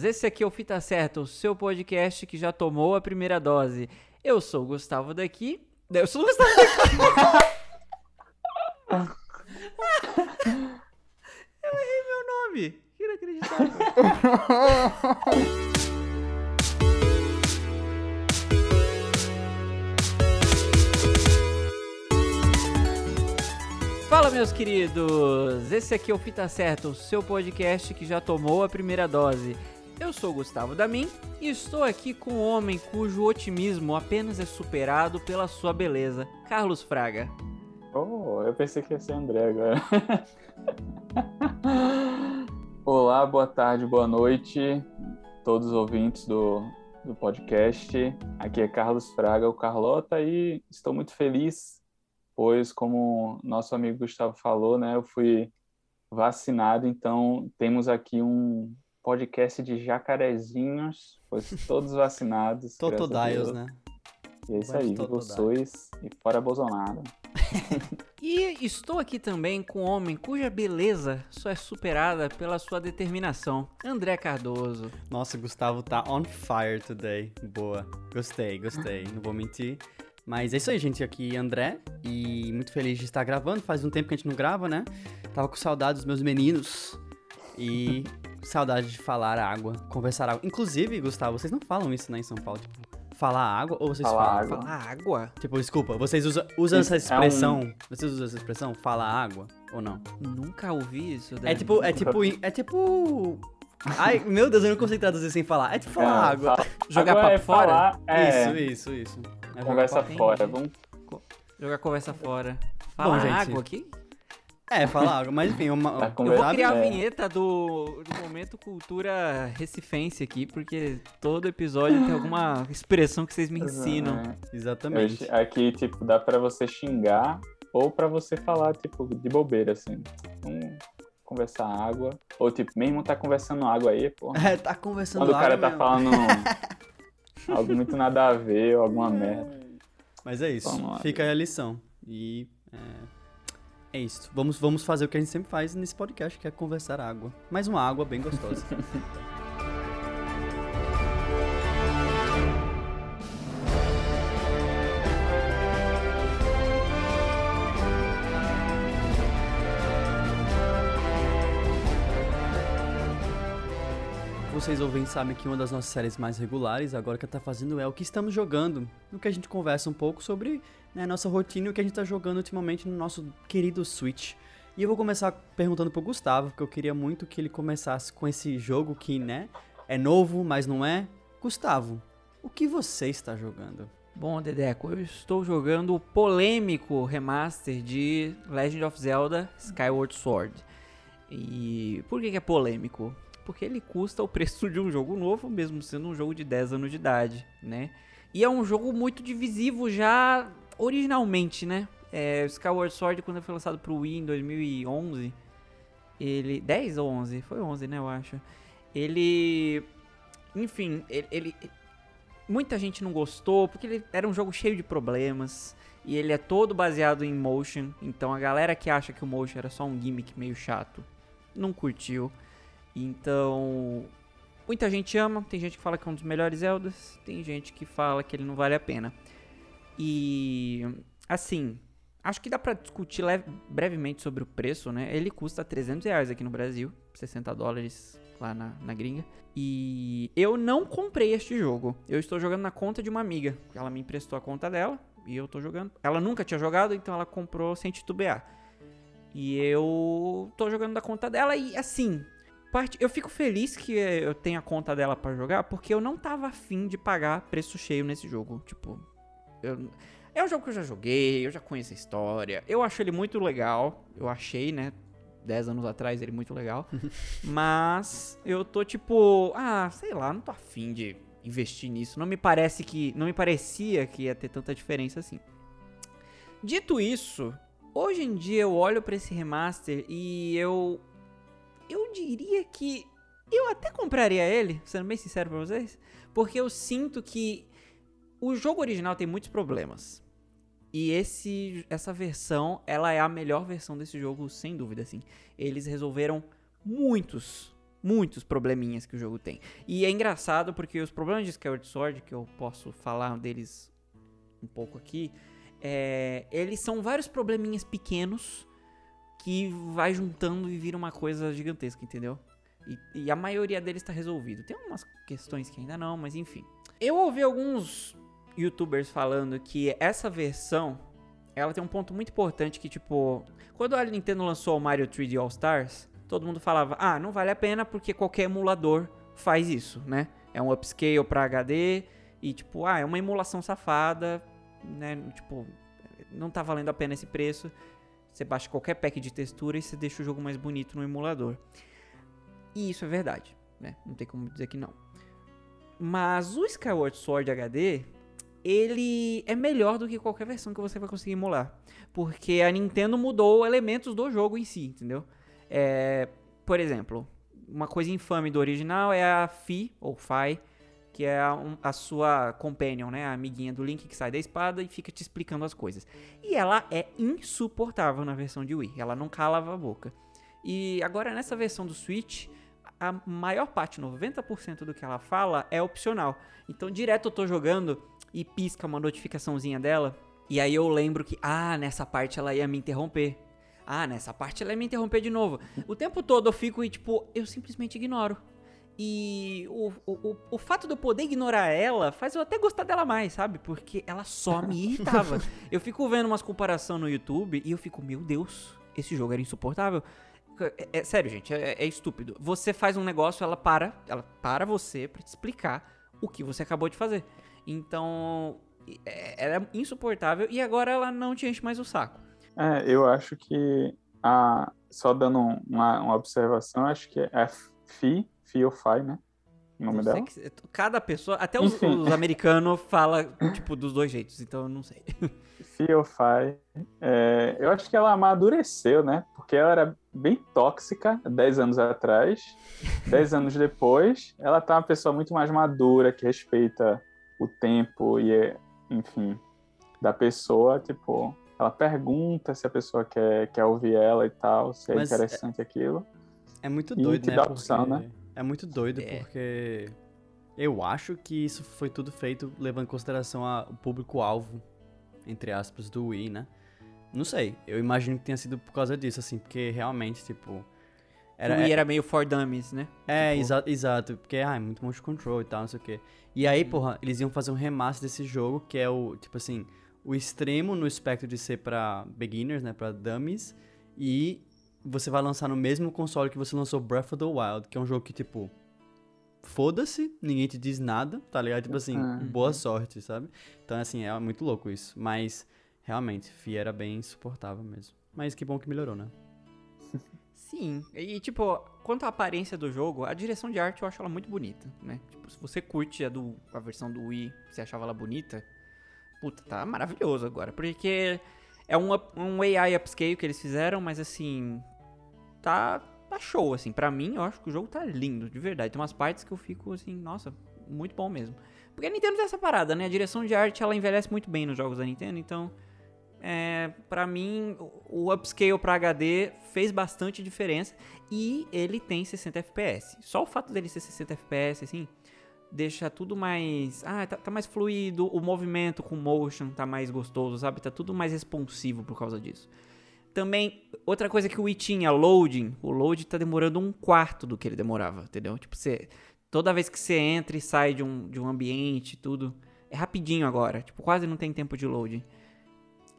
Esse aqui é o Fita Certa, o seu podcast que já tomou a primeira dose. Eu sou o Gustavo daqui. Eu sou o Gustavo daqui. Eu errei meu nome. Inacreditável. Fala, meus queridos! Esse aqui é o Fita Certa, o seu podcast que já tomou a primeira dose. Eu sou o Gustavo Damin e estou aqui com um homem cujo otimismo apenas é superado pela sua beleza, Carlos Fraga. Oh, eu pensei que ia ser André agora. Olá, boa tarde, boa noite, todos os ouvintes do, do podcast. Aqui é Carlos Fraga, o Carlota, e estou muito feliz, pois, como nosso amigo Gustavo falou, né, eu fui vacinado, então temos aqui um podcast de jacarezinhos, pois todos vacinados. Totodiles, né? E é isso aí, sois e fora Bolsonaro. e estou aqui também com um homem cuja beleza só é superada pela sua determinação, André Cardoso. Nossa, Gustavo tá on fire today. Boa. Gostei, gostei. Não vou mentir. Mas é isso aí, gente. Aqui André e muito feliz de estar gravando. Faz um tempo que a gente não grava, né? Tava com saudade dos meus meninos e saudade de falar água, conversar água. Inclusive, Gustavo, vocês não falam isso, né, em São Paulo? Tipo, falar água ou vocês falar falam? Água. Falar água? Tipo, desculpa, vocês usam, usam essa expressão? É um... Vocês usam essa expressão? Falar água ou não? Nunca ouvi isso. É tipo, é tipo, é tipo. Ai, meu Deus, eu não consigo traduzir sem falar. É tipo falar é, água. Fala... Jogar água papo é fora? Falar, é... Isso, isso, isso. É conversa fora, vamos. Jogar conversa fora. Falar Bom, água aqui? É, falar água, mas enfim, uma, Tá Eu vou criar a vinheta do, do momento cultura recifense aqui, porque todo episódio tem alguma expressão que vocês me ensinam. É. Exatamente. Eu- Aqui, tipo, dá pra você xingar ou pra você falar, tipo, de bobeira, assim. Vamos conversar água. Ou, tipo, mesmo tá conversando água aí, pô. É, tá conversando Quando o cara água tá mesmo. falando algo muito nada a ver ou alguma merda. Mas é isso, fica aí a lição. E é, é isso. Vamos, vamos fazer o que a gente sempre faz nesse podcast, que é conversar água. Mais uma água bem gostosa. Vocês ouvintes sabem que uma das nossas séries mais regulares, agora que tá fazendo é o que estamos jogando. No que a gente conversa um pouco sobre né, nossa rotina e o que a gente tá jogando ultimamente no nosso querido Switch. E eu vou começar perguntando pro Gustavo, porque eu queria muito que ele começasse com esse jogo que, né, é novo, mas não é. Gustavo, o que você está jogando? Bom, Dedeco, eu estou jogando o polêmico remaster de Legend of Zelda Skyward Sword. E por que, que é polêmico? Porque ele custa o preço de um jogo novo, mesmo sendo um jogo de 10 anos de idade, né? E é um jogo muito divisivo já originalmente, né? É, Skyward Sword, quando foi lançado pro Wii em 2011, ele... 10 ou 11? Foi 11, né, eu acho. Ele... Enfim, ele, ele- muita gente não gostou, porque ele era um jogo cheio de problemas. E ele é todo baseado em motion. Então a galera que acha que o motion era só um gimmick meio chato, não curtiu. Então. Muita gente ama, tem gente que fala que é um dos melhores Zeldas, tem gente que fala que ele não vale a pena. E. Assim. Acho que dá pra discutir brevemente sobre o preço, né? Ele custa 300 reais aqui no Brasil, 60 dólares lá na, na gringa. E eu não comprei este jogo. Eu estou jogando na conta de uma amiga. Ela me emprestou a conta dela e eu tô jogando. Ela nunca tinha jogado, então ela comprou sem titubear. E eu tô jogando da conta dela e assim, parte, eu fico feliz que eu tenho a conta dela pra jogar, porque eu não tava afim de pagar preço cheio nesse jogo. Tipo, eu- é um jogo que eu já joguei, eu já conheço a história. Eu acho ele muito legal. Eu achei, né? 10 anos atrás ele muito legal. Mas eu tô tipo, ah, sei lá, não tô afim de investir nisso. Não me parece que. Não me parecia que ia ter tanta diferença assim. Dito isso, hoje em dia eu olho pra esse remaster e eu. Eu diria que. Eu até compraria ele, sendo bem sincero pra vocês. Porque eu sinto que o jogo original tem muitos problemas. E esse, essa versão, ela é a melhor versão desse jogo, sem dúvida, assim. Eles resolveram muitos, muitos probleminhas que o jogo tem. E é engraçado porque os problemas de Skyward Sword, que eu posso falar deles um pouco aqui, é, eles são vários probleminhas pequenos que vai juntando e vira uma coisa gigantesca, entendeu? E, e a maioria deles está resolvido. Tem umas questões que ainda não, mas enfim. Eu ouvi alguns youtubers falando que essa versão ela tem um ponto muito importante que, tipo, quando a Nintendo lançou o Mario 3D All Stars, todo mundo falava, ah, não vale a pena porque qualquer emulador faz isso, né? É um upscale para HD e, tipo, ah, é uma emulação safada, né? Tipo, não tá valendo a pena esse preço. Você baixa qualquer pack de textura e você deixa o jogo mais bonito no emulador. E isso é verdade, né? Não tem como dizer que não. Mas o Skyward Sword HD, ele é melhor do que qualquer versão que você vai conseguir emular. Porque a Nintendo mudou elementos do jogo em si, entendeu? É, por exemplo, uma coisa infame do original é a Fi, ou Fi, que é a, a, sua companion, né? A amiguinha do Link que sai da espada e fica te explicando as coisas. E ela é insuportável na versão de Wii. Ela não calava a boca. E agora nessa versão do Switch, a maior parte, 90% do que ela fala é opcional. Então direto eu tô jogando e pisca uma notificaçãozinha dela. E aí eu lembro que, ah, nessa parte ela ia me interromper. Ah, nessa parte ela ia me interromper de novo. O tempo todo eu fico e, tipo, eu simplesmente ignoro. E o, o, o, fato de eu poder ignorar ela faz eu até gostar dela mais, sabe? Porque ela só me irritava. eu fico vendo umas comparações no YouTube e eu fico, meu Deus, esse jogo era insuportável. É, é sério, gente, é, é, estúpido. Você faz um negócio, ela para, ela para você para te explicar o que você acabou de fazer. Então, é, era insuportável e agora ela não te enche mais o saco. É, eu acho que a, só dando uma, uma observação, acho que é FI Fiofy, né? O nome dela? Que, cada pessoa, até os, os americanos fala tipo dos dois jeitos, então eu não sei. Fiofy, é, eu acho que ela amadureceu, né? Porque ela era bem tóxica 10 anos atrás. 10 anos depois, ela tá uma pessoa muito mais madura, que respeita o tempo e, enfim, da pessoa, tipo, ela pergunta se a pessoa quer, quer ouvir ela e tal, se é Mas interessante é, aquilo. É muito doido, né? Dá opção, né? É muito doido é. porque eu acho que isso foi tudo feito levando em consideração a, o público-alvo, entre aspas, do Wii, né? Não sei, eu imagino que tenha sido por causa disso, assim, porque realmente, tipo. Era, o Wii era meio for dummies, né? É, tipo... exato, exato, porque ah, é muito motion control e tal, não sei o quê. E aí, hum. porra, eles iam fazer um remaster desse jogo, que é o, tipo assim, o extremo no espectro de ser pra beginners, né, pra dummies, e você vai lançar no mesmo console que você lançou Breath of the Wild, que é um jogo que, tipo, foda-se, ninguém te diz nada, tá ligado? Tipo assim, uhum. boa sorte, sabe? Então, assim, é muito louco isso. Mas, realmente, Fi era bem insuportável mesmo. Mas que bom que melhorou, né? Sim, e tipo, quanto à aparência do jogo, a direção de arte eu acho ela muito bonita, né? Tipo, se você curte a, do, a versão do Wii, você achava ela bonita, puta, tá maravilhoso agora. Porque é um, um AI upscale que eles fizeram, mas assim, tá, tá show, assim. Pra mim, eu acho que o jogo tá lindo, de verdade. Tem umas partes que eu fico assim, nossa, muito bom mesmo. Porque a Nintendo tem essa parada, né? A direção de arte, ela envelhece muito bem nos jogos da Nintendo, então... É, para mim, o upscale para HD fez bastante diferença e ele tem 60 FPS. Só o fato dele ser 60 FPS, assim, deixa tudo mais. Ah, tá, tá, mais fluido, o movimento com motion tá mais gostoso, sabe? Tá tudo mais responsivo por causa disso. Também, outra coisa que o Wii tinha, loading. O load tá demorando um quarto do que ele demorava, entendeu? Tipo, você. Toda vez que você entra e sai de um, de um ambiente, tudo. É rapidinho agora. Tipo, quase não tem tempo de loading.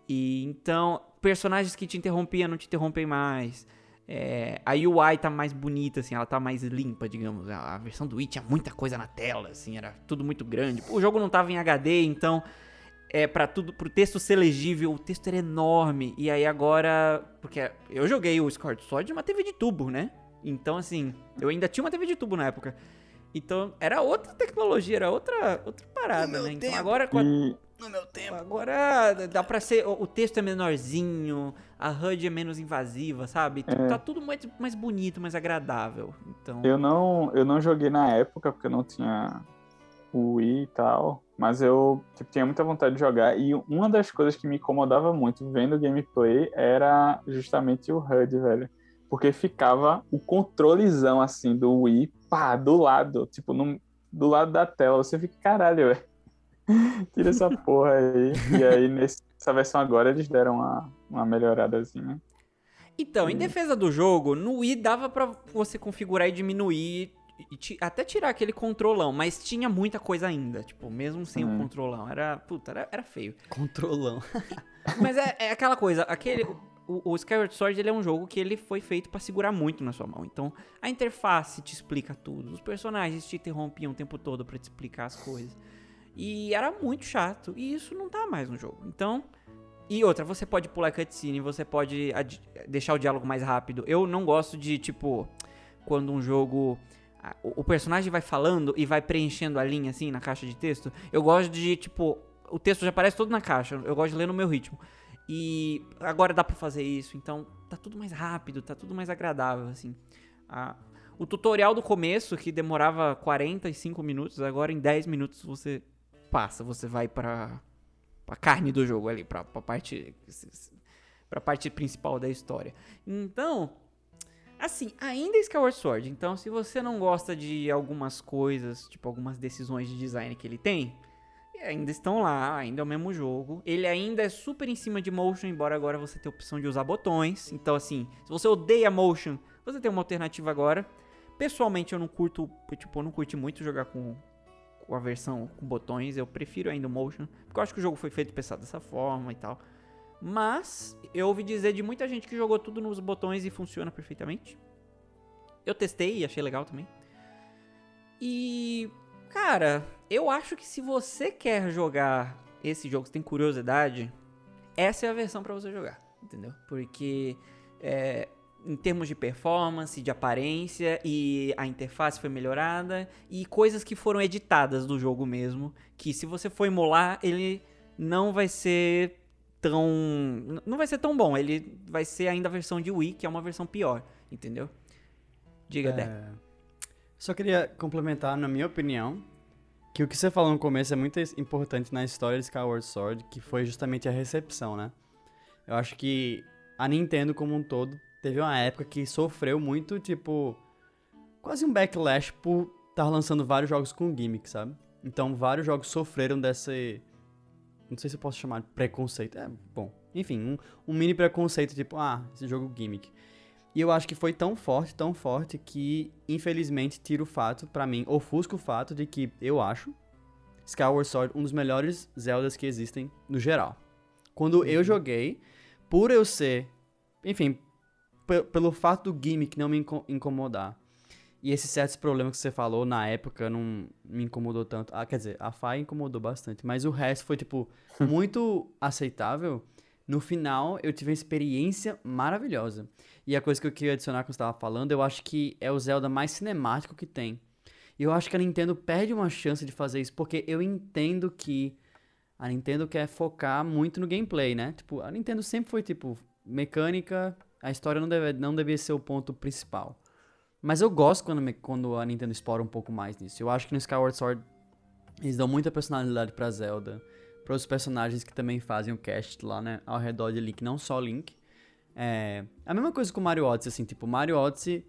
E então, personagens que te interrompiam não te interrompem mais. É, a UI tá mais bonita, assim, ela tá mais limpa, digamos. A, a versão do Wii tinha muita coisa na tela, assim, era tudo muito grande. O jogo não tava em HD, então é para tudo pro texto ser legível, o texto era enorme. E aí agora, porque eu joguei o Skyward Sword numa TV de tubo, né? Então assim, eu ainda tinha uma TV de tubo na época. Então era outra tecnologia, era outra outra parada, né? Então agora com a, no meu tempo. Agora dá pra ser. O, texto é menorzinho, a HUD é menos invasiva, sabe? É. Tá tudo mais, mais bonito, mais agradável. Então... Eu não, eu não joguei na época, porque eu não tinha o Wii e tal. Mas eu tipo, tinha muita vontade de jogar. E uma das coisas que me incomodava muito vendo o gameplay era justamente o HUD, velho. porque ficava o controlezão assim do Wii, pá, do lado, tipo, no, do lado da tela. Você fica, caralho, velho. Tira essa porra aí. E aí, nessa versão agora, eles deram uma, uma melhoradazinha. Então, em defesa do jogo, no Wii dava pra você configurar e diminuir, e até tirar aquele controlão, mas tinha muita coisa ainda, tipo, mesmo sem o Uhum. controlão. Era, puta, era, era feio. Controlão. Mas é, é aquela coisa, aquele. O, o Skyward Sword ele é um jogo que ele foi feito pra segurar muito na sua mão. Então, a interface te explica tudo. Os personagens te interrompiam o tempo todo pra te explicar as coisas. E era muito chato. E isso não tá mais no jogo. Então. E outra, você pode pular cutscene, você pode deixar o diálogo mais rápido. Eu não gosto de, tipo, quando um jogo. o personagem vai falando e vai preenchendo a linha assim na caixa de texto. Eu gosto de, tipo, o texto já aparece todo na caixa. Eu gosto de ler no meu ritmo. E agora dá pra fazer isso, então tá tudo mais rápido, tá tudo mais agradável, assim. Ah, o tutorial do começo, que demorava 45 minutos, agora em 10 minutos você passa, você vai pra, pra carne do jogo ali, pra, pra parte pra parte principal da história. Então, assim, ainda é Skyward Sword, então se você não gosta de algumas coisas, tipo algumas decisões de design que ele tem, ainda estão lá, ainda é o mesmo jogo. Ele ainda é super em cima de motion, embora agora você tenha a opção de usar botões. Então, assim, se você odeia motion, você tem uma alternativa agora. Pessoalmente, eu não curto, tipo, eu não curti muito jogar com a versão com botões. Eu prefiro ainda o motion, porque eu acho que o jogo foi feito pensado dessa forma e tal. Mas eu ouvi dizer de muita gente que jogou tudo nos botões e funciona perfeitamente. Eu testei e achei legal também. E Cara, eu acho que se você quer jogar esse jogo, você tem curiosidade, essa é a versão pra você jogar, entendeu? Porque é, em termos de performance, de aparência e a interface foi melhorada e coisas que foram editadas do jogo mesmo, que se você for emular, ele não vai ser tão não vai ser tão bom, ele vai ser ainda a versão de Wii, que é uma versão pior, entendeu? Diga, Dé. É, Só queria complementar, na minha opinião, que o que você falou no começo é muito importante na história de Skyward Sword, que foi justamente a recepção, né? Eu acho que a Nintendo como um todo teve uma época que sofreu muito, tipo, quase um backlash por estar lançando vários jogos com gimmick, sabe? Então, vários jogos sofreram desse. Não sei se eu posso chamar de preconceito. É, bom. Enfim, um, um mini preconceito, tipo, ah, esse jogo gimmick. E eu acho que foi tão forte, tão forte, que infelizmente tira o fato, pra mim, ofusca o fato de que eu acho Skyward Sword um dos melhores Zeldas que existem no geral. Quando eu joguei, por eu ser, enfim, pelo fato do gimmick não me inco- incomodar, e esses certos problemas que você falou na época não me incomodou tanto. Ah, quer dizer, a Fai incomodou bastante, mas o resto foi, tipo, muito aceitável. No final, eu tive uma experiência maravilhosa. E a coisa que eu queria adicionar que você estava falando, eu acho que é o Zelda mais cinemático que tem. E eu acho que a Nintendo perde uma chance de fazer isso, porque eu entendo que a Nintendo quer focar muito no gameplay, né? Tipo, a Nintendo sempre foi, tipo, mecânica, a história não, deve, não devia ser o ponto principal. Mas eu gosto quando, me- quando a Nintendo explora um pouco mais nisso. Eu acho que no Skyward Sword eles dão muita personalidade pra Zelda, para os personagens que também fazem o cast lá, né, ao redor de Link, não só Link. É, a mesma coisa com Mario Odyssey, assim, tipo, Mario Odyssey,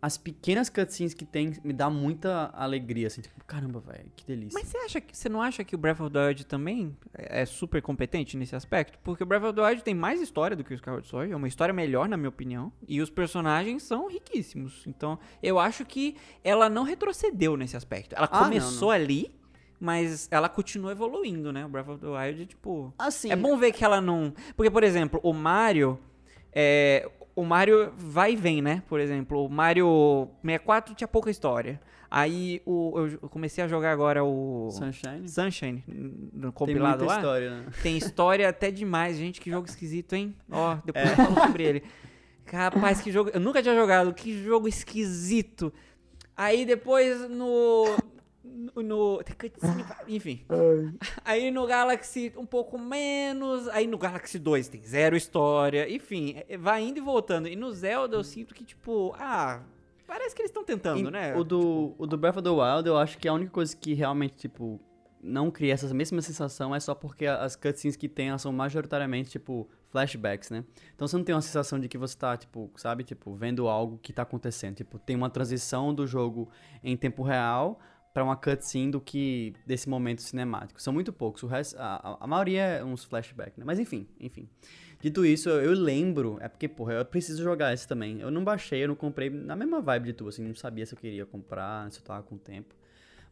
as pequenas cutscenes que tem me dá muita alegria, assim, tipo, caramba, velho, que delícia. Mas você acha que você não acha que o Breath of the Wild também é super competente nesse aspecto? Porque o Breath of the Wild tem mais história do que o Skyward Sword, é uma história melhor na minha opinião, e os personagens são riquíssimos. Então, eu acho que ela não retrocedeu nesse aspecto. Ela Ah, não, começou não. ali, mas ela continua evoluindo, né? O Breath of the Wild, tipo, Assim, é bom ver que ela não. Porque, por exemplo, o Mario. É... O Mario vai e vem, né? Por exemplo, o Mario 64 tinha pouca história. Aí o... eu comecei a jogar agora o. Sunshine Sunshine, no tem compilado muita lá. história, né? Tem história até demais. Gente, que jogo esquisito, hein? Ó, depois É. eu falo sobre ele. Rapaz, que jogo. Eu nunca tinha jogado. Que jogo esquisito. Aí depois no. No. no- tem cutscene pra- Enfim. Aí no Galaxy um pouco menos. Aí no Galaxy 2 tem zero história. Enfim, é- vai indo e voltando. E no Zelda eu sinto que, tipo, ah. Parece que eles estão tentando, E né? O do, o do Breath of the Wild, eu acho que a única coisa que realmente, tipo, não cria essa mesma sensação é só porque as cutscenes que tem, elas são majoritariamente, tipo, flashbacks, né? Então você não tem uma sensação de que você tá, tipo, sabe, tipo, vendo algo que tá acontecendo. Tipo, tem uma transição do jogo em tempo real para uma cutscene do que desse momento cinemático. São muito poucos, o resto, a, a maioria é uns flashbacks, né? Mas enfim, enfim. Dito isso, eu, eu lembro, é porque, porra, eu preciso jogar esse também. Eu não baixei, eu não comprei na mesma vibe de tu, assim, não sabia se eu queria comprar, se eu tava com tempo.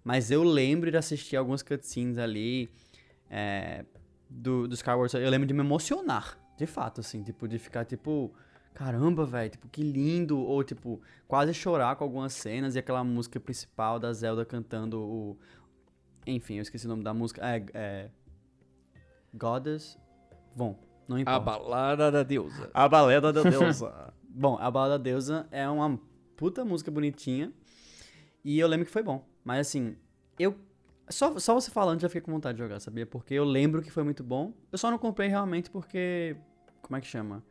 Mas eu lembro de assistir algumas cutscenes ali é, do, do Skyward Sword. Eu lembro de me emocionar, de fato, assim, tipo, de ficar, tipo, caramba, velho, tipo, que lindo. Ou, tipo, quase chorar com algumas cenas e aquela música principal da Zelda cantando o. Enfim, eu esqueci o nome da música. É. é... Goddess. Bom, não importa. A balada da deusa. A balada da deusa. bom, a balada da deusa é uma puta música bonitinha. E eu lembro que foi bom. Mas assim, eu. Só, só você falando já fiquei com vontade de jogar, sabia? Porque eu lembro que foi muito bom. Eu só não comprei realmente porque. Como é que chama?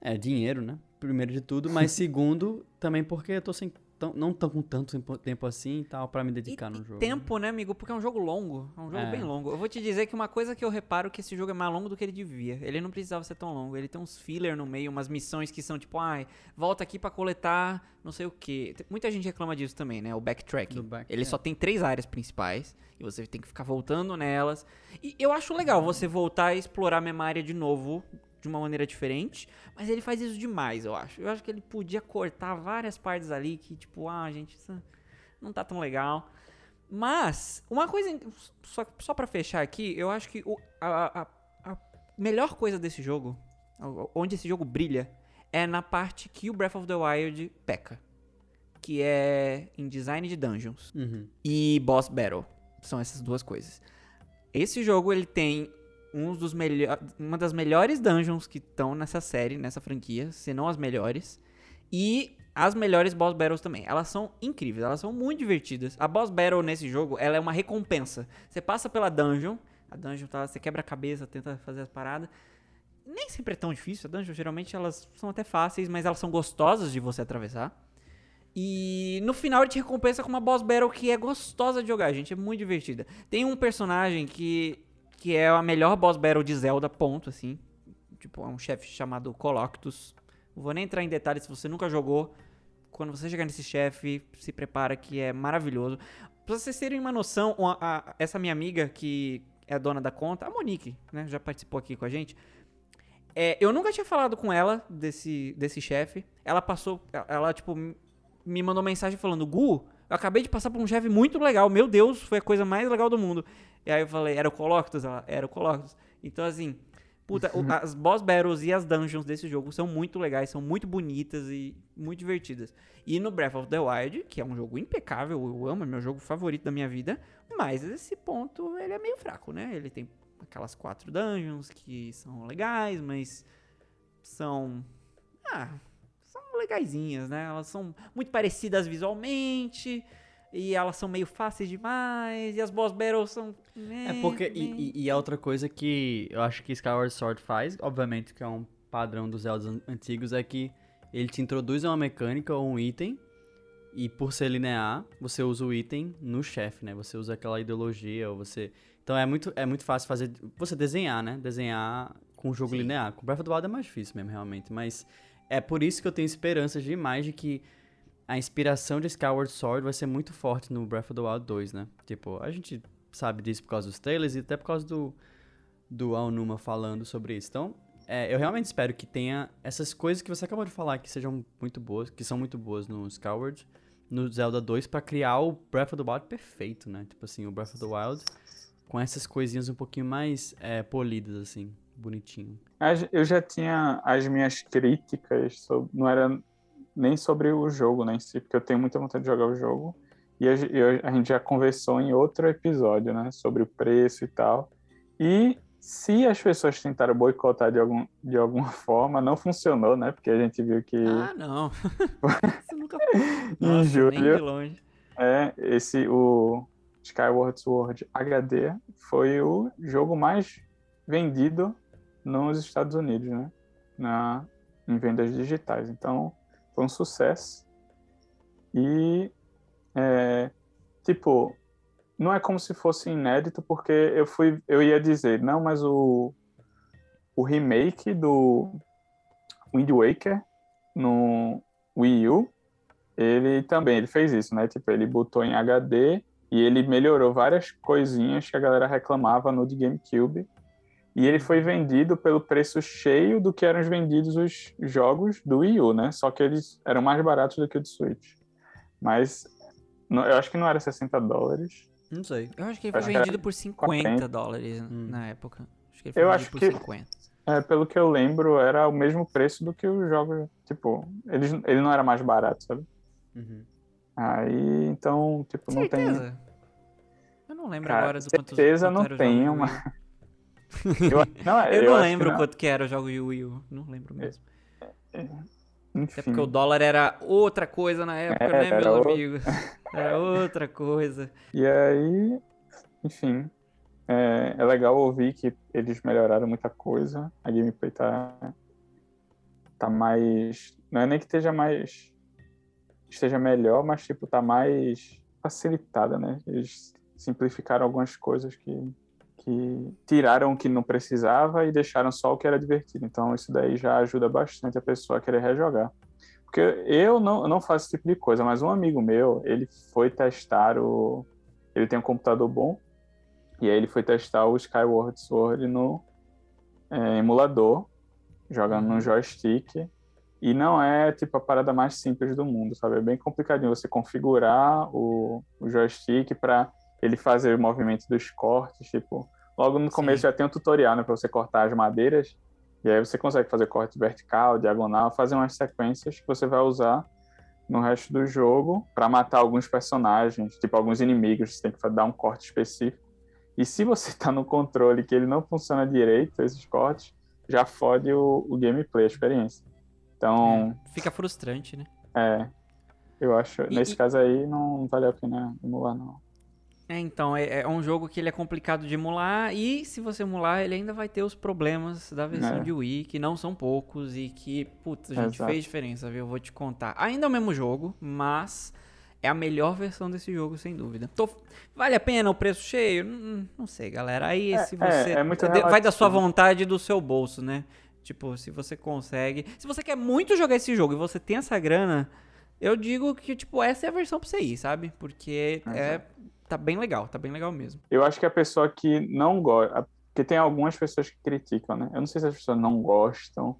É, dinheiro, né? Primeiro de tudo. Mas segundo, também porque eu tô sem tão, não tão com tanto tempo assim e tal para me dedicar e, no jogo. tempo, né, amigo? Porque é um jogo longo. É um jogo É. bem longo. Eu vou te dizer que uma coisa que eu reparo é que esse jogo é mais longo do que ele devia. Ele não precisava ser tão longo. Ele tem uns filler no meio, umas missões que são tipo, ai, volta aqui pra coletar não sei o que. Muita gente reclama disso também, né? O backtracking. Back- ele é. só tem três áreas principais e você tem que ficar voltando nelas. E eu acho legal você voltar e explorar a memória de novo de uma maneira diferente, mas ele faz isso demais, eu acho. Eu acho que ele podia cortar várias partes ali que, tipo, ah, gente, isso não tá tão legal. Mas, uma coisa, só, só pra fechar aqui, eu acho que o- a, a- a melhor coisa desse jogo, onde esse jogo brilha, é na parte que o Breath of the Wild peca. Que é em design de dungeons Uhum. e boss battle. São essas duas coisas. Esse jogo ele tem um dos melhor, uma das melhores dungeons que estão nessa série, nessa franquia, se não as melhores. E as melhores boss battles também. Elas são incríveis, elas são muito divertidas. A boss battle nesse jogo, ela é uma recompensa. Você passa pela dungeon, a dungeon tá, você quebra a cabeça, tenta fazer as paradas. Nem sempre é tão difícil, a dungeon geralmente elas são até fáceis, mas elas são gostosas de você atravessar. E no final ele te recompensa com uma boss battle que é gostosa de jogar, gente. É muito divertida. Tem um personagem que, que é a melhor boss battle de Zelda, ponto, assim. Tipo, é um chefe chamado Coloctus. Não vou nem entrar em detalhes se você nunca jogou. Quando você chegar nesse chefe, se prepara que é maravilhoso. Pra vocês terem uma noção, uma- a- essa minha amiga que é a dona da conta, a Monique, né? Já participou aqui com a gente. É, eu nunca tinha falado com ela desse, desse chefe. Ela passou. Ela, tipo, me mandou mensagem falando: Gu, eu acabei de passar por um chefe muito legal. Meu Deus, foi a coisa mais legal do mundo. E aí eu falei: Era o Coloctus? Ela, era o Coloctus. Então, assim, puta, as boss battles e as dungeons desse jogo são muito legais, são muito bonitas e muito divertidas. E no Breath of the Wild, que é um jogo impecável, eu amo, é meu jogo favorito da minha vida, mas esse ponto ele é meio fraco, né? Ele tem aquelas quatro dungeons que são legais, mas são. Ah, são legaisinhas, né? Elas são muito parecidas visualmente. E elas são meio fáceis demais. E as boss battles são. É porque. E, e- e a outra coisa que eu acho que Skyward Sword faz, obviamente que é um padrão dos Zeldas an- antigos, é que ele te introduz uma mecânica ou um item. E por ser linear, você usa o item no chefe, né? Você usa aquela ideologia, ou você. Então é muito, é muito fácil fazer. Você desenhar, né? Desenhar com o jogo Sim. linear. Com Breath of the Wild é mais difícil mesmo, realmente. Mas é por isso que eu tenho esperanças demais de que a inspiração de Skyward Sword vai ser muito forte no Breath of the Wild 2, né? Tipo, a gente sabe disso por causa dos trailers e até por causa do, do Aonuma falando sobre isso. Então, é, eu realmente espero que tenha essas coisas que você acabou de falar que sejam muito boas, que são muito boas no Skyward, no Zelda 2, pra criar o Breath of the Wild perfeito, né? Tipo assim, o Breath of the Wild com essas coisinhas um pouquinho mais é, polidas, assim, bonitinho. Eu já tinha as minhas críticas, sobre, não era nem sobre o jogo né, em si, porque eu tenho muita vontade de jogar o jogo. E a, a gente já conversou em outro episódio, né, sobre o preço e tal. E se as pessoas tentaram boicotar de, algum, de alguma forma, não funcionou, né? Porque a gente viu que Ah, não. Isso nunca. em Nossa, julho longe. é, esse, o Skyward Sword HD foi o jogo mais vendido nos Estados Unidos, né? Na, em vendas digitais. Então, foi um sucesso. E, é, tipo, não é como se fosse inédito, porque eu fui, eu ia dizer, não, mas o, o remake do Wind Waker no Wii U, ele também ele fez isso, né? Tipo, ele botou em HD e ele melhorou várias coisinhas que a galera reclamava no de GameCube. E ele foi vendido pelo preço cheio do que eram vendidos os jogos do Wii U, né? Só que eles eram mais baratos do que o de Switch. Mas eu acho que não era 60 dólares. Não sei. Eu acho que ele foi vendido por 50 40. dólares Hum. na época. Acho que ele foi Eu vendido acho por que- 50. É, pelo que eu lembro, era o mesmo preço do que os jogos. Tipo, eles, ele não era mais barato, sabe? Uhum. Aí, então, tipo, não tem. Certeza? Eu não lembro Cara, agora do quanto certeza quanto não era o tenho, jogo do mas- Wii U. Eu, não, Eu, eu não acho que lembro não. quanto que era o jogo de Wii U. Não lembro mesmo. Até Enfim, porque o dólar era outra coisa na época, É, né, meu outro. amigo? Era outra coisa. E aí, enfim, é, é legal ouvir que eles melhoraram muita coisa. A gameplay tá, tá mais. Não é nem que esteja mais. esteja melhor, mas tipo, tá mais facilitada, né? Eles simplificaram algumas coisas que, que tiraram o que não precisava e deixaram só o que era divertido. Então isso daí já ajuda bastante a pessoa a querer rejogar. Porque eu não, eu não faço esse tipo de coisa, mas um amigo meu, ele foi testar o. Ele tem um computador bom, e aí ele foi testar o Skyward Sword no é, emulador, jogando no joystick. E não é tipo a parada mais simples do mundo, sabe? É bem complicadinho você configurar o, o joystick para ele fazer o movimento dos cortes, tipo, logo no começo Sim. já tem um tutorial, né, para você cortar as madeiras, e aí você consegue fazer corte vertical, diagonal, fazer umas sequências que você vai usar no resto do jogo para matar alguns personagens, tipo alguns inimigos, você tem que dar um corte específico. E se você tá no controle que ele não funciona direito, esses cortes, já fode o, o gameplay, a experiência. Então, Fica frustrante, né? é, eu acho, E- nesse e- caso aí, não vale a pena emular, não. É, então, é, é um jogo que ele é complicado de emular e se você emular, ele ainda vai ter os problemas da versão É. de Wii, que não são poucos e que, putz, gente, Exato. fez diferença, viu? Eu vou te contar. Ainda é o mesmo jogo, mas é a melhor versão desse jogo, sem dúvida. Tô- Vale a pena o preço cheio? Hum, Não sei, galera. Aí É, se é, você... é vai da sua vontade e do seu bolso, né? Tipo, se você consegue... Se você quer muito jogar esse jogo e você tem essa grana, eu digo que, tipo, essa é a versão pra você ir, sabe? Porque é... Tá bem legal, tá bem legal mesmo. Eu acho que a pessoa que não gosta, porque tem algumas pessoas que criticam, né? Eu não sei se as pessoas não gostam,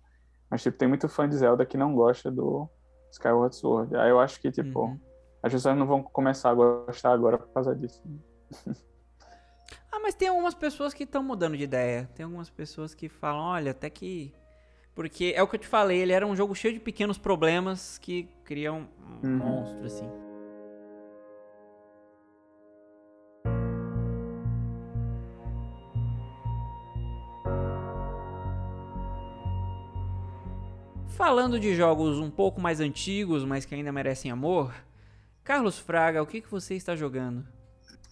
mas tipo, tem muito fã de Zelda que não gosta do Skyward Sword. Aí eu acho que, tipo, Uhum. as pessoas não vão começar a gostar agora por causa disso. Ah, mas tem algumas pessoas que estão mudando de ideia. Tem algumas pessoas que falam, olha, até que. Porque é o que eu te falei, ele era um jogo cheio de pequenos problemas que criam um Uhum. monstro, assim. Falando de jogos um pouco mais antigos, mas que ainda merecem amor, Carlos Fraga, o que, que você está jogando?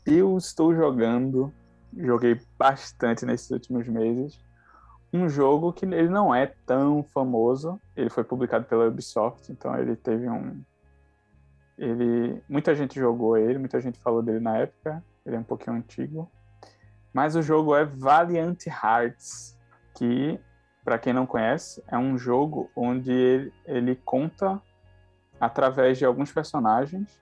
Eu estou jogando, joguei bastante nesses últimos meses, um jogo que ele não é tão famoso. Ele foi publicado pela Ubisoft, então ele teve um. Ele, muita gente jogou ele, muita gente falou dele na época. Ele é um pouquinho antigo, mas o jogo é Valiant Hearts, que para quem não conhece é um jogo onde ele, ele conta através de alguns personagens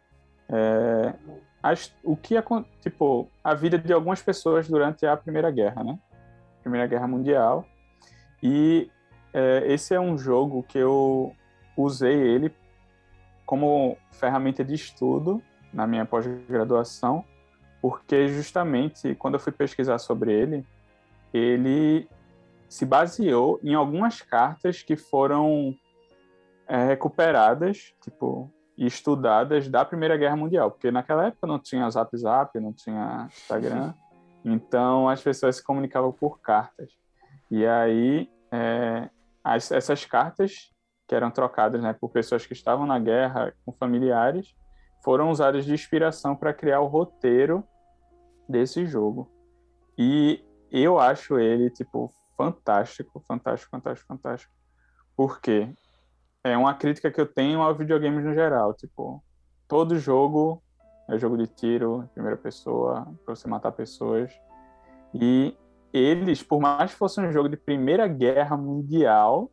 é, as- o que acon- tipo a vida de algumas pessoas durante a Primeira Guerra, né? Primeira Guerra Mundial. E é, esse é um jogo que eu usei ele como ferramenta de estudo na minha pós-graduação, porque justamente quando eu fui pesquisar sobre ele, ele se baseou em algumas cartas que foram é, recuperadas, tipo, e estudadas da Primeira Guerra Mundial, porque naquela época não tinha Zap Zap, não tinha Instagram, então as pessoas se comunicavam por cartas. E aí é, as- essas cartas que eram trocadas né, por pessoas que estavam na guerra com familiares foram usadas de inspiração para criar o roteiro desse jogo. E eu acho ele tipo fantástico, fantástico, fantástico, fantástico. Por quê? é uma crítica que eu tenho ao videogames no geral. Tipo, todo jogo é jogo de tiro, primeira pessoa, pra você matar pessoas. E eles, por mais que fosse um jogo de Primeira Guerra Mundial,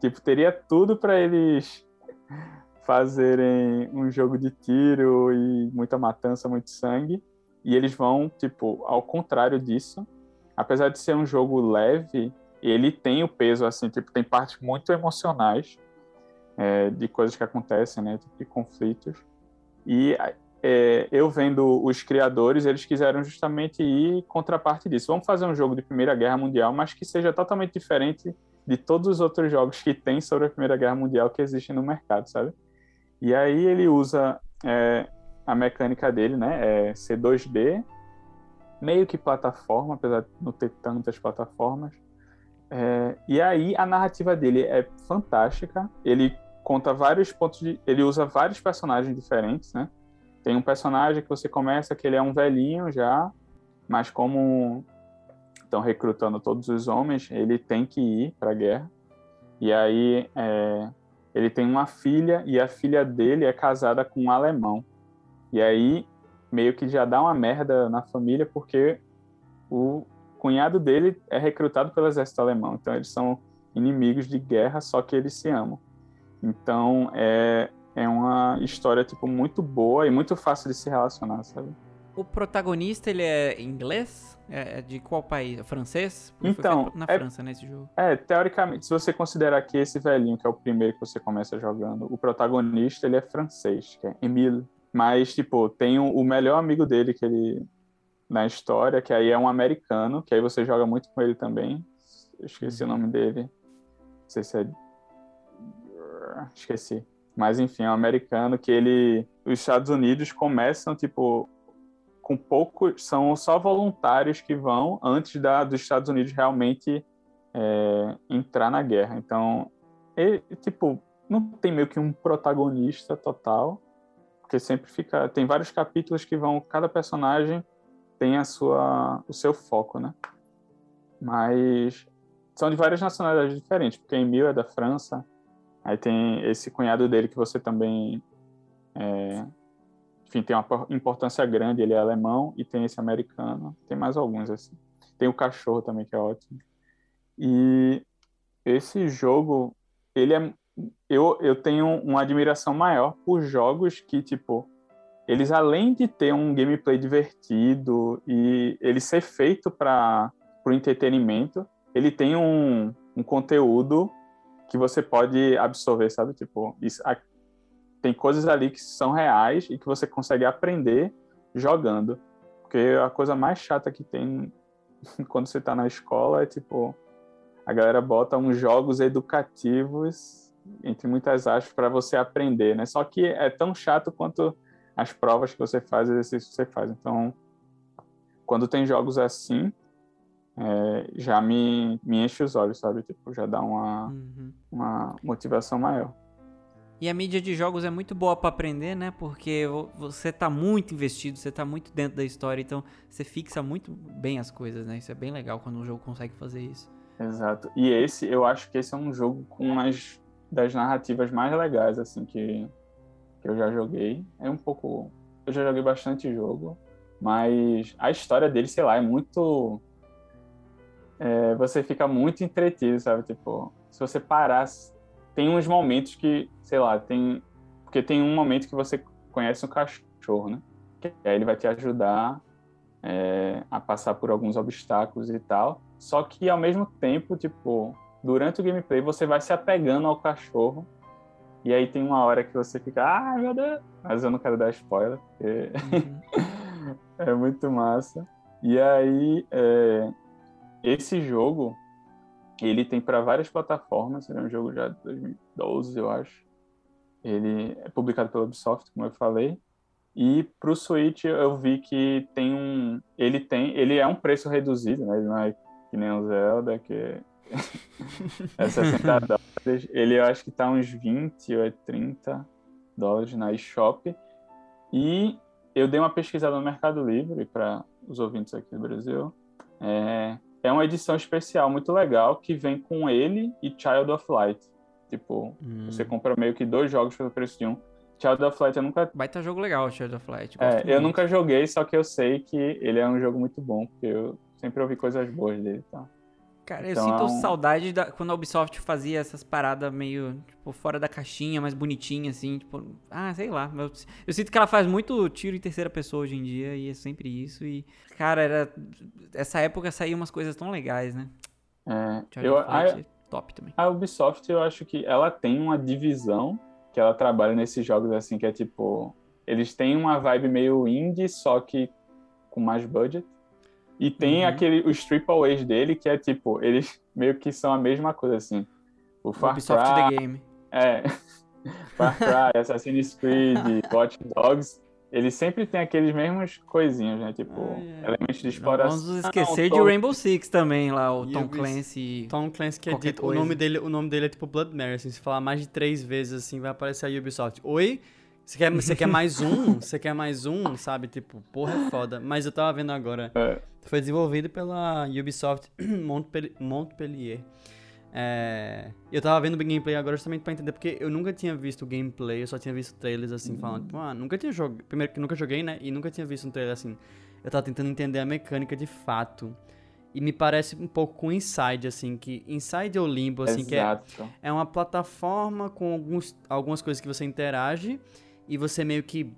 tipo, teria tudo para eles fazerem um jogo de tiro e muita matança, muito sangue. E eles vão, tipo, ao contrário disso. Apesar de ser um jogo leve, ele tem o peso, assim, tipo, tem partes muito emocionais é, de coisas que acontecem, né? Tipo, de conflitos. E é, eu vendo os criadores, eles quiseram justamente ir contraparte disso. Vamos fazer um jogo de Primeira Guerra Mundial, mas que seja totalmente diferente de todos os outros jogos que tem sobre a Primeira Guerra Mundial que existem no mercado, sabe? E aí ele usa é, a mecânica dele, né? É ser 2D, meio que plataforma, apesar de não ter tantas plataformas. É, e aí a narrativa dele é fantástica. Ele conta vários pontos de. Ele usa vários personagens diferentes, né? Tem um personagem que você começa que ele é um velhinho já, mas como estão recrutando todos os homens, ele tem que ir para a guerra. E aí é, ele tem uma filha e a filha dele é casada com um alemão. E aí meio que já dá uma merda na família porque o cunhado dele é recrutado pelo exército alemão. Então eles são inimigos de guerra, só que eles se amam. Então é, é uma história tipo muito boa e muito fácil de se relacionar, sabe? O protagonista ele é inglês? É, é de qual país? É francês? Porque então, na é, França, nesse né, jogo. É, teoricamente, se você considerar que esse velhinho, que é o primeiro que você começa jogando, o protagonista, ele é francês, que é Emile. Mas, tipo, tem o melhor amigo dele que ele na história, que aí é um americano, que aí você joga muito com ele também. Eu esqueci uhum. o nome dele. Não sei se é. Esqueci. Mas enfim, é um americano que ele. Os Estados Unidos começam, tipo, com poucos. São só voluntários que vão antes da, dos Estados Unidos realmente é, entrar na guerra. Então, ele, tipo, não tem meio que um protagonista total, porque sempre fica. Tem vários capítulos que vão. Cada personagem tem a sua, o seu foco, né? Mas são de várias nacionalidades diferentes, porque Emil é da França, aí tem esse cunhado dele que você também, é, enfim, tem uma importância grande, ele é alemão, e tem esse americano, tem mais alguns assim. Tem o cachorro também, que é ótimo. E esse jogo, ele é eu, eu tenho uma admiração maior por jogos que, tipo, eles além de ter um gameplay divertido e ele ser feito para o entretenimento, ele tem um, um conteúdo que você pode absorver, sabe? Tipo, isso, a, tem coisas ali que são reais e que você consegue aprender jogando. Porque a coisa mais chata que tem quando você está na escola é tipo a galera bota uns jogos educativos entre muitas aspas para você aprender, né? Só que é tão chato quanto as provas que você faz, exercícios que você faz. Então, quando tem jogos assim, é, já me, me enche os olhos, sabe? Tipo, já dá uma, uhum. uma motivação maior. E a mídia de jogos é muito boa para aprender, né? Porque você tá muito investido, você tá muito dentro da história, então você fixa muito bem as coisas, né? Isso é bem legal quando um jogo consegue fazer isso. Exato. E esse, eu acho que esse é um jogo com umas das narrativas mais legais, assim, que, que eu já joguei. É um pouco. Eu já joguei bastante jogo, mas a história dele, sei lá, é muito. É, você fica muito entretido, sabe? Tipo, se você parar. Tem uns momentos que, sei lá, tem. Porque tem um momento que você conhece um cachorro, né? Que aí ele vai te ajudar é, a passar por alguns obstáculos e tal. Só que ao mesmo tempo, tipo, durante o gameplay você vai se apegando ao cachorro e aí tem uma hora que você fica, ah, meu Deus! Mas eu não quero dar spoiler, porque é muito massa. E aí, é... esse jogo, ele tem para várias plataformas, ele é um jogo já de 2012, eu acho. Ele é publicado pela Ubisoft, como eu falei. E para o Switch eu vi que tem um, ele tem, ele é um preço reduzido, né? Ele não é que nem o Zelda, que é 60 dólares. Ele eu acho que tá uns 20 ou 30 é dólares na eShop. E eu dei uma pesquisada no Mercado Livre para os ouvintes aqui do Brasil. É, é uma edição especial muito legal que vem com ele e Child of Light. Tipo, hum. você compra meio que dois jogos pelo preço de um. Child of Light eu nunca. Vai estar jogo legal, Child of Light. É, eu nunca joguei, só que eu sei que ele é um jogo muito bom, porque eu sempre ouvi coisas boas dele, tá? Cara, Então, eu sinto um- saudade da, quando a Ubisoft fazia essas paradas meio, tipo, fora da caixinha, mais bonitinha, assim, tipo, ah, sei lá. Eu, eu sinto que ela faz muito tiro em terceira pessoa hoje em dia, e é sempre isso, e, cara, era, essa época saíam umas coisas tão legais, né? É, eu, Flight a, é top também. a Ubisoft, eu acho que ela tem uma divisão que ela trabalha nesses jogos assim, que é tipo, eles têm uma vibe meio indie, só que com mais budget. E tem Uhum. aquele, os triple A's dele, que é tipo, eles meio que são a mesma coisa, assim. O Far Ubisoft Cry, The Game. É. Far Cry, Assassin's Creed, Watch Dogs, eles sempre têm aqueles mesmos coisinhos, né? Tipo, Ah, é. elementos de Não exploração. vamos esquecer de todo- Rainbow Six também, lá, o E Tom Clancy. Tom Clancy que é dito, o nome dele, o nome dele é tipo Blood Mary, assim, se falar mais de três vezes assim, vai aparecer a Ubisoft. Oi? Você quer, você quer mais um? Você quer mais um? Sabe, tipo, porra é foda. Mas eu tava vendo agora. É. Foi desenvolvido pela Ubisoft Montpellier. Montpellier. É, eu tava vendo o gameplay agora justamente pra entender, porque eu nunca tinha visto o gameplay, eu só tinha visto trailers assim, falando, tipo, ah, nunca tinha jogado. Primeiro que nunca joguei, né? E nunca tinha visto um trailer assim. Eu tava tentando entender a mecânica de fato. E me parece um pouco com Inside, assim, que Inside ou Limbo, assim, que é, Exato. é uma plataforma com alguns, algumas coisas que você interage e você meio que.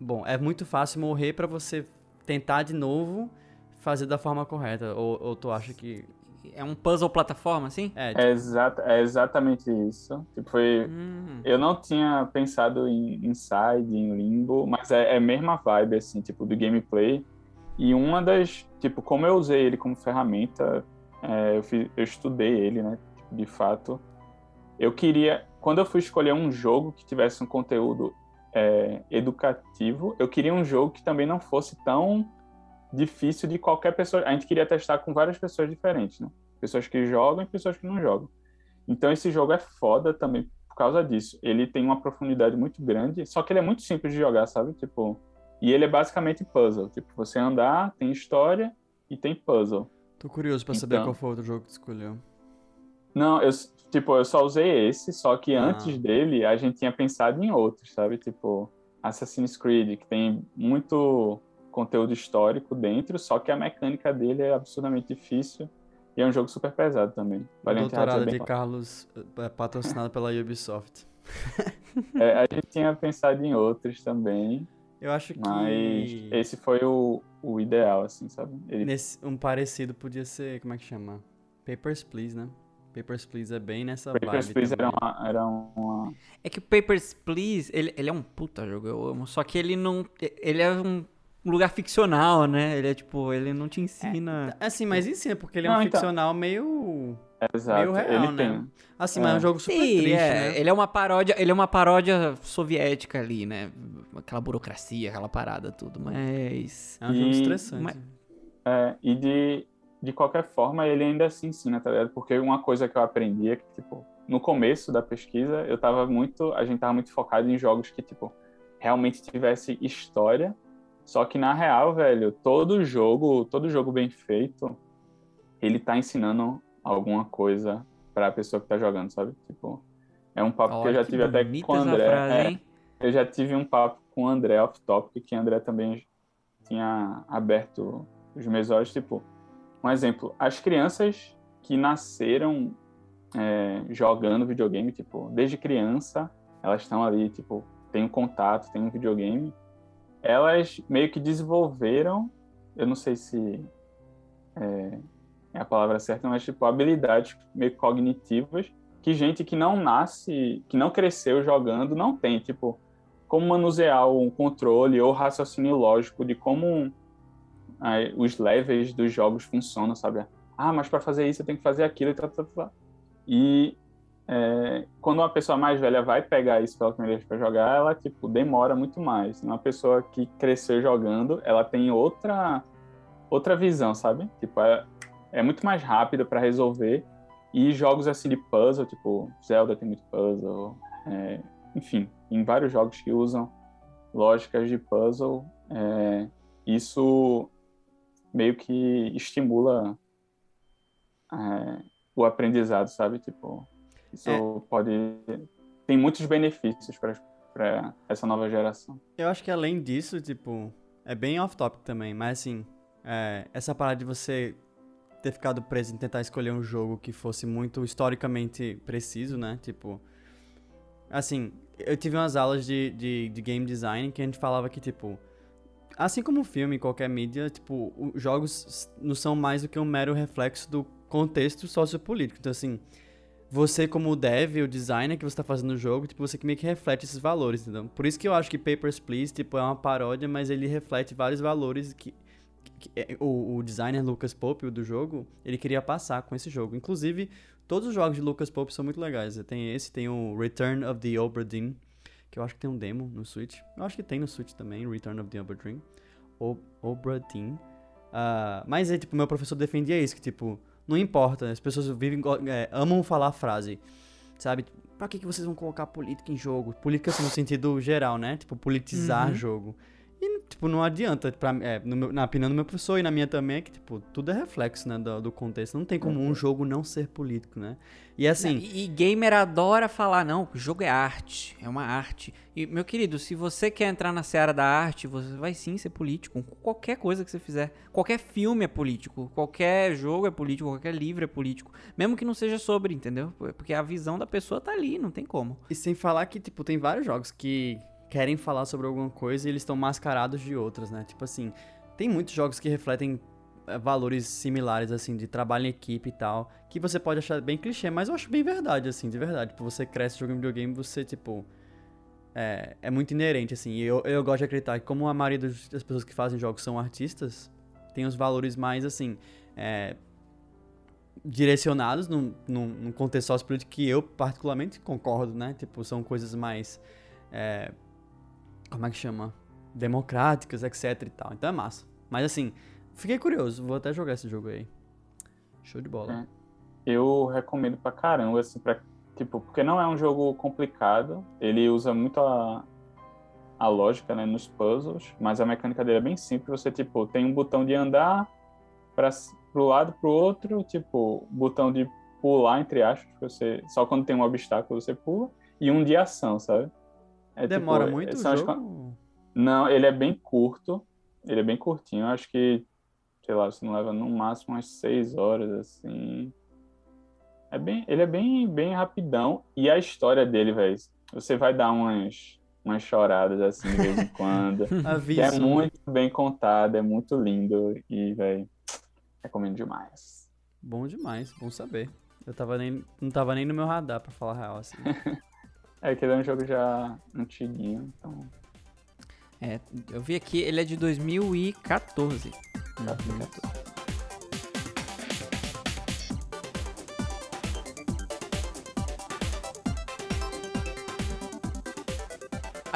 Bom, é muito fácil morrer pra você tentar de novo fazer da forma correta. Ou, ou tu acha que. É um puzzle plataforma, assim? É, É, exata, é exatamente isso. Tipo, foi, Hum. eu não tinha pensado em Inside, em Limbo, mas é, é a mesma vibe, assim, tipo, do gameplay. E uma das, tipo, como eu usei ele como ferramenta, é, eu, fiz- eu estudei ele, né, tipo, de fato. Eu queria, quando eu fui escolher um jogo que tivesse um conteúdo é, educativo, eu queria um jogo que também não fosse tão difícil de qualquer pessoa. A gente queria testar com várias pessoas diferentes, né? Pessoas que jogam e pessoas que não jogam. Então esse jogo é foda também por causa disso. Ele tem uma profundidade muito grande, só que ele é muito simples de jogar, sabe? Tipo, e ele é basicamente puzzle. Tipo, você andar, tem história e tem puzzle. tô curioso pra saber Então. qual foi o outro jogo que tu escolheu. Não, eu tipo, eu só usei esse, só que Ah. antes dele a gente tinha pensado em outros, sabe? Tipo, Assassin's Creed, que tem muito conteúdo histórico dentro, só que a mecânica dele é absurdamente difícil e é um jogo super pesado também. Valiant Hearts é doutorado bem de Carlos é patrocinado pela Ubisoft. É, a gente tinha pensado em outros também, Eu acho que. mas esse foi o, o ideal, assim, sabe? Ele, Nesse, um parecido podia ser. Como é que chama? Papers, Please, né? Papers, Please é bem nessa Papers, vibe. Please era uma, era uma... É que o Papers, Please, ele, ele é um puta jogo, eu amo. Só que ele não. Ele é um lugar ficcional, né? Ele é tipo, ele não te ensina. Assim, mas ensina, porque ele é Não, um então. ficcional meio. Exato, Meio real, ele né? tem... Assim, mas é um É. jogo super Sim, triste, é, né? ele é uma paródia, ele é uma paródia soviética ali, né? Aquela burocracia, aquela parada tudo, mas É um jogo E- estressante. mas- É, e de, de qualquer forma, ele ainda se ensina, tá ligado? Porque uma coisa que eu aprendi é que, tipo, no começo da pesquisa, eu tava muito, a gente tava muito focado em jogos que, tipo, realmente tivesse história. Só que na real, velho, todo jogo, todo jogo bem feito, ele tá ensinando alguma coisa pra pessoa que tá jogando, sabe? Tipo, é um papo que eu Olha já que tive até com o André. frase, é, eu já tive um papo com o André off topic, que o André também tinha aberto os meus olhos, tipo, um exemplo, as crianças que nasceram é, jogando videogame, tipo, desde criança, elas estão ali, tipo, tem um contato, tem um videogame, elas meio que desenvolveram, eu não sei se é, é a palavra certa, mas, tipo, habilidades meio cognitivas que gente que não nasce, que não cresceu jogando, não tem, tipo, como manusear um controle ou raciocínio lógico de como os levels dos jogos funcionam, sabe? Ah, mas para fazer isso eu tenho que fazer aquilo e tal, tal, tal. E é, quando uma pessoa mais velha vai pegar isso pela primeira vez para jogar, ela tipo demora muito mais. Uma pessoa que cresceu jogando, ela tem outra outra visão, sabe? Tipo, é, é muito mais rápida para resolver. E jogos assim de puzzle, tipo Zelda tem muito puzzle, é, enfim, em vários jogos que usam lógicas de puzzle, é, isso meio que estimula é, o aprendizado, sabe? Tipo, isso É. pode tem muitos benefícios para essa nova geração. Eu acho que além disso, tipo, é bem off-topic também, mas assim, é, essa parada de você ter ficado preso em tentar escolher um jogo que fosse muito historicamente preciso, né? Tipo, assim, eu tive umas aulas de, de, de game design que a gente falava que, tipo, assim como o filme, qualquer mídia, tipo, os jogos não são mais do que um mero reflexo do contexto sociopolítico. Então, assim, você como dev, o designer que você está fazendo o jogo, tipo, você que meio que reflete esses valores, entendeu? Por isso que eu acho que Papers, Please, tipo, é uma paródia, mas ele reflete vários valores que, o, o, designer Lucas Pope, do jogo, ele queria passar com esse jogo. Inclusive, todos os jogos de Lucas Pope são muito legais. Tem esse, tem o Return of the Obra Dinn, que eu acho que tem um demo no Switch. Eu acho que tem no Switch também, Return of the Obra Dinn. Obra Dinn. Uh, mas, é, tipo, meu professor defendia isso, que, tipo não importa, as pessoas vivem, é, amam falar a frase, sabe? Pra que, que vocês vão colocar política em jogo? Política assim, no sentido geral, né? Tipo, politizar uhum. jogo. E, tipo, não adianta, pra, é, meu, na opinião do meu professor e na minha também, é que, tipo, tudo é reflexo, né, do, do contexto. Não tem como um jogo não ser político, né? E assim... E, e gamer adora falar, não, o jogo é arte, é uma arte. E, meu querido, se você quer entrar na seara da arte, você vai sim ser político. Qualquer coisa que você fizer. Qualquer filme é político. Qualquer jogo é político. Qualquer livro é político. Mesmo que não seja sobre, entendeu? Porque a visão da pessoa tá ali, não tem como. E sem falar que, tipo, tem vários jogos que querem falar sobre alguma coisa e eles estão mascarados de outras, né? Tipo assim, tem muitos jogos que refletem é, valores similares, assim, de trabalho em equipe e tal, que você pode achar bem clichê, mas eu acho bem verdade, assim, de verdade. Tipo, você cresce jogando videogame, você, tipo, é, é muito inerente, assim. E eu, eu gosto de acreditar que, como a maioria das pessoas que fazem jogos são artistas, tem os valores mais, assim, é, direcionados num, num, num contexto sociopolítico que eu, particularmente, concordo, né? Tipo, são coisas mais. É, como é que chama? Democráticas, etc e tal. Então é massa. Mas assim, Fiquei curioso, vou até jogar esse jogo aí. Show de bola. É. Eu recomendo pra caramba, assim, pra, tipo, porque não é um jogo complicado, ele usa muito a, a lógica, né, nos puzzles, mas a mecânica dele é bem simples, você, tipo, tem um botão de andar para pro lado, pro outro, tipo, botão de pular, entre aspas, você, só quando tem um obstáculo você pula, e um de ação, sabe? É, Demora tipo, muito o jogo? As... Não, ele é bem curto, ele é bem curtinho, acho que sei lá, você não leva no máximo umas seis horas, assim. É bem, ele é bem, bem rapidão. E a história dele, velho, você vai dar umas, umas choradas, assim, de vez em quando. é muito bem contado, é muito lindo. E, velho, recomendo demais. Bom demais, bom saber. Eu tava nem, não tava nem no meu radar, pra falar real, assim. é que ele é um jogo já antiguinho, então... É, eu vi aqui, ele é de 2014.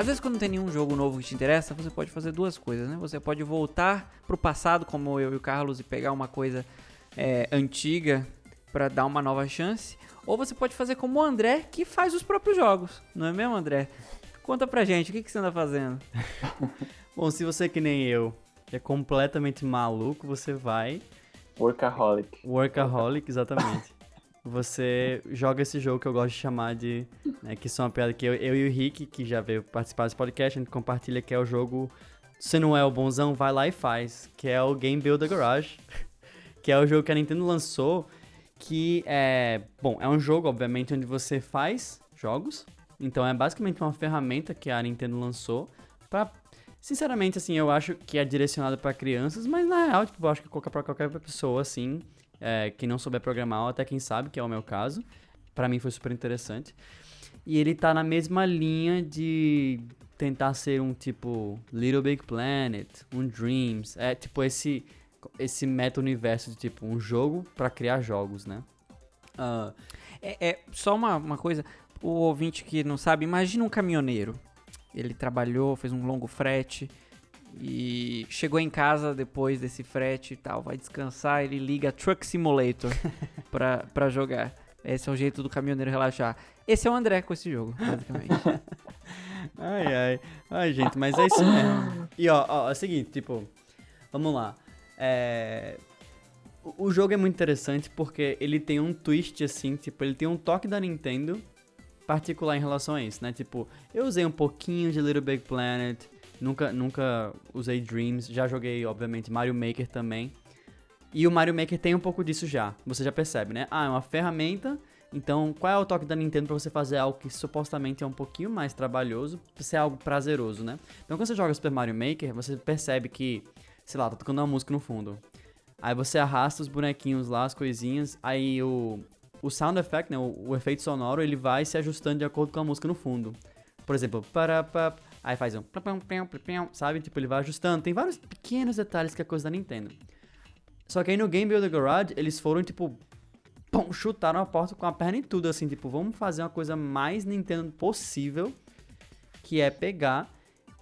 Às vezes quando não tem nenhum jogo novo que te interessa, você pode fazer duas coisas, né? Você pode voltar pro passado, como eu e o Carlos, e pegar uma coisa é, antiga para dar uma nova chance. Ou você pode fazer como o André, que faz os próprios jogos. Não é mesmo, André? Conta pra gente, o que, que você anda fazendo? Bom, se você é que nem eu, é completamente maluco, você vai. Workaholic. Workaholic, exatamente. você joga esse jogo que eu gosto de chamar de. Né, que são uma piada que eu, eu, e o Rick, que já veio participar desse podcast, a gente compartilha, que é o jogo. Se não é o bonzão, vai lá e faz. Que é o Game Builder Garage. que é o jogo que a Nintendo lançou. Que é. Bom, é um jogo, obviamente, onde você faz jogos. Então é basicamente uma ferramenta que a Nintendo lançou para Sinceramente, assim, eu acho que é direcionado para crianças, mas na real, tipo, eu acho que coloca para qualquer pessoa, assim, é, que não souber programar, ou até quem sabe, que é o meu caso. para mim foi super interessante. E ele tá na mesma linha de tentar ser um tipo Little Big Planet, um Dreams, é tipo esse esse meta-universo de tipo um jogo para criar jogos, né? Uh, é, é, só uma, uma coisa, o ouvinte que não sabe, imagina um caminhoneiro. Ele trabalhou, fez um longo frete e chegou em casa depois desse frete e tal, vai descansar, ele liga Truck Simulator pra, pra jogar. Esse é o jeito do caminhoneiro relaxar. Esse é o André com esse jogo, basicamente. ai, ai. Ai, gente, mas é isso mesmo. E ó, ó, é o seguinte, tipo, vamos lá. É... O jogo é muito interessante porque ele tem um twist assim, tipo, ele tem um toque da Nintendo particular em relação a isso, né? Tipo, eu usei um pouquinho de Little Big Planet, Nunca, nunca usei Dreams. Já joguei, obviamente, Mario Maker também. E o Mario Maker tem um pouco disso já. Você já percebe, né? Ah, é uma ferramenta. Então, qual é o toque da Nintendo para você fazer algo que supostamente é um pouquinho mais trabalhoso, ser algo prazeroso, né? Então, quando você joga Super Mario Maker, você percebe que, sei lá, tá tocando uma música no fundo. Aí você arrasta os bonequinhos lá, as coisinhas, aí o, o sound effect, né, o, o efeito sonoro, ele vai se ajustando de acordo com a música no fundo. Por exemplo, para, aí faz um sabe? Tipo, ele vai ajustando. Tem vários pequenos detalhes que é coisa da Nintendo. Só que aí no Game Builder Garage, eles foram, tipo, pum, chutaram a porta com a perna e tudo, assim, tipo, vamos fazer uma coisa mais Nintendo possível, que é pegar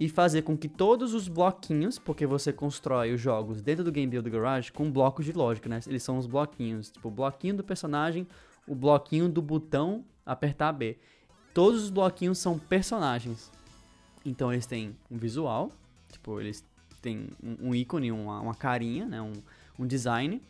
e fazer com que todos os bloquinhos, porque você constrói os jogos dentro do Game Builder Garage com blocos de lógica, né? Eles são os bloquinhos, tipo, o bloquinho do personagem, o bloquinho do botão apertar B. Todos os bloquinhos são personagens. Então eles têm um visual, tipo, eles têm um, ícone, uma, uma, carinha, né? Um, um design.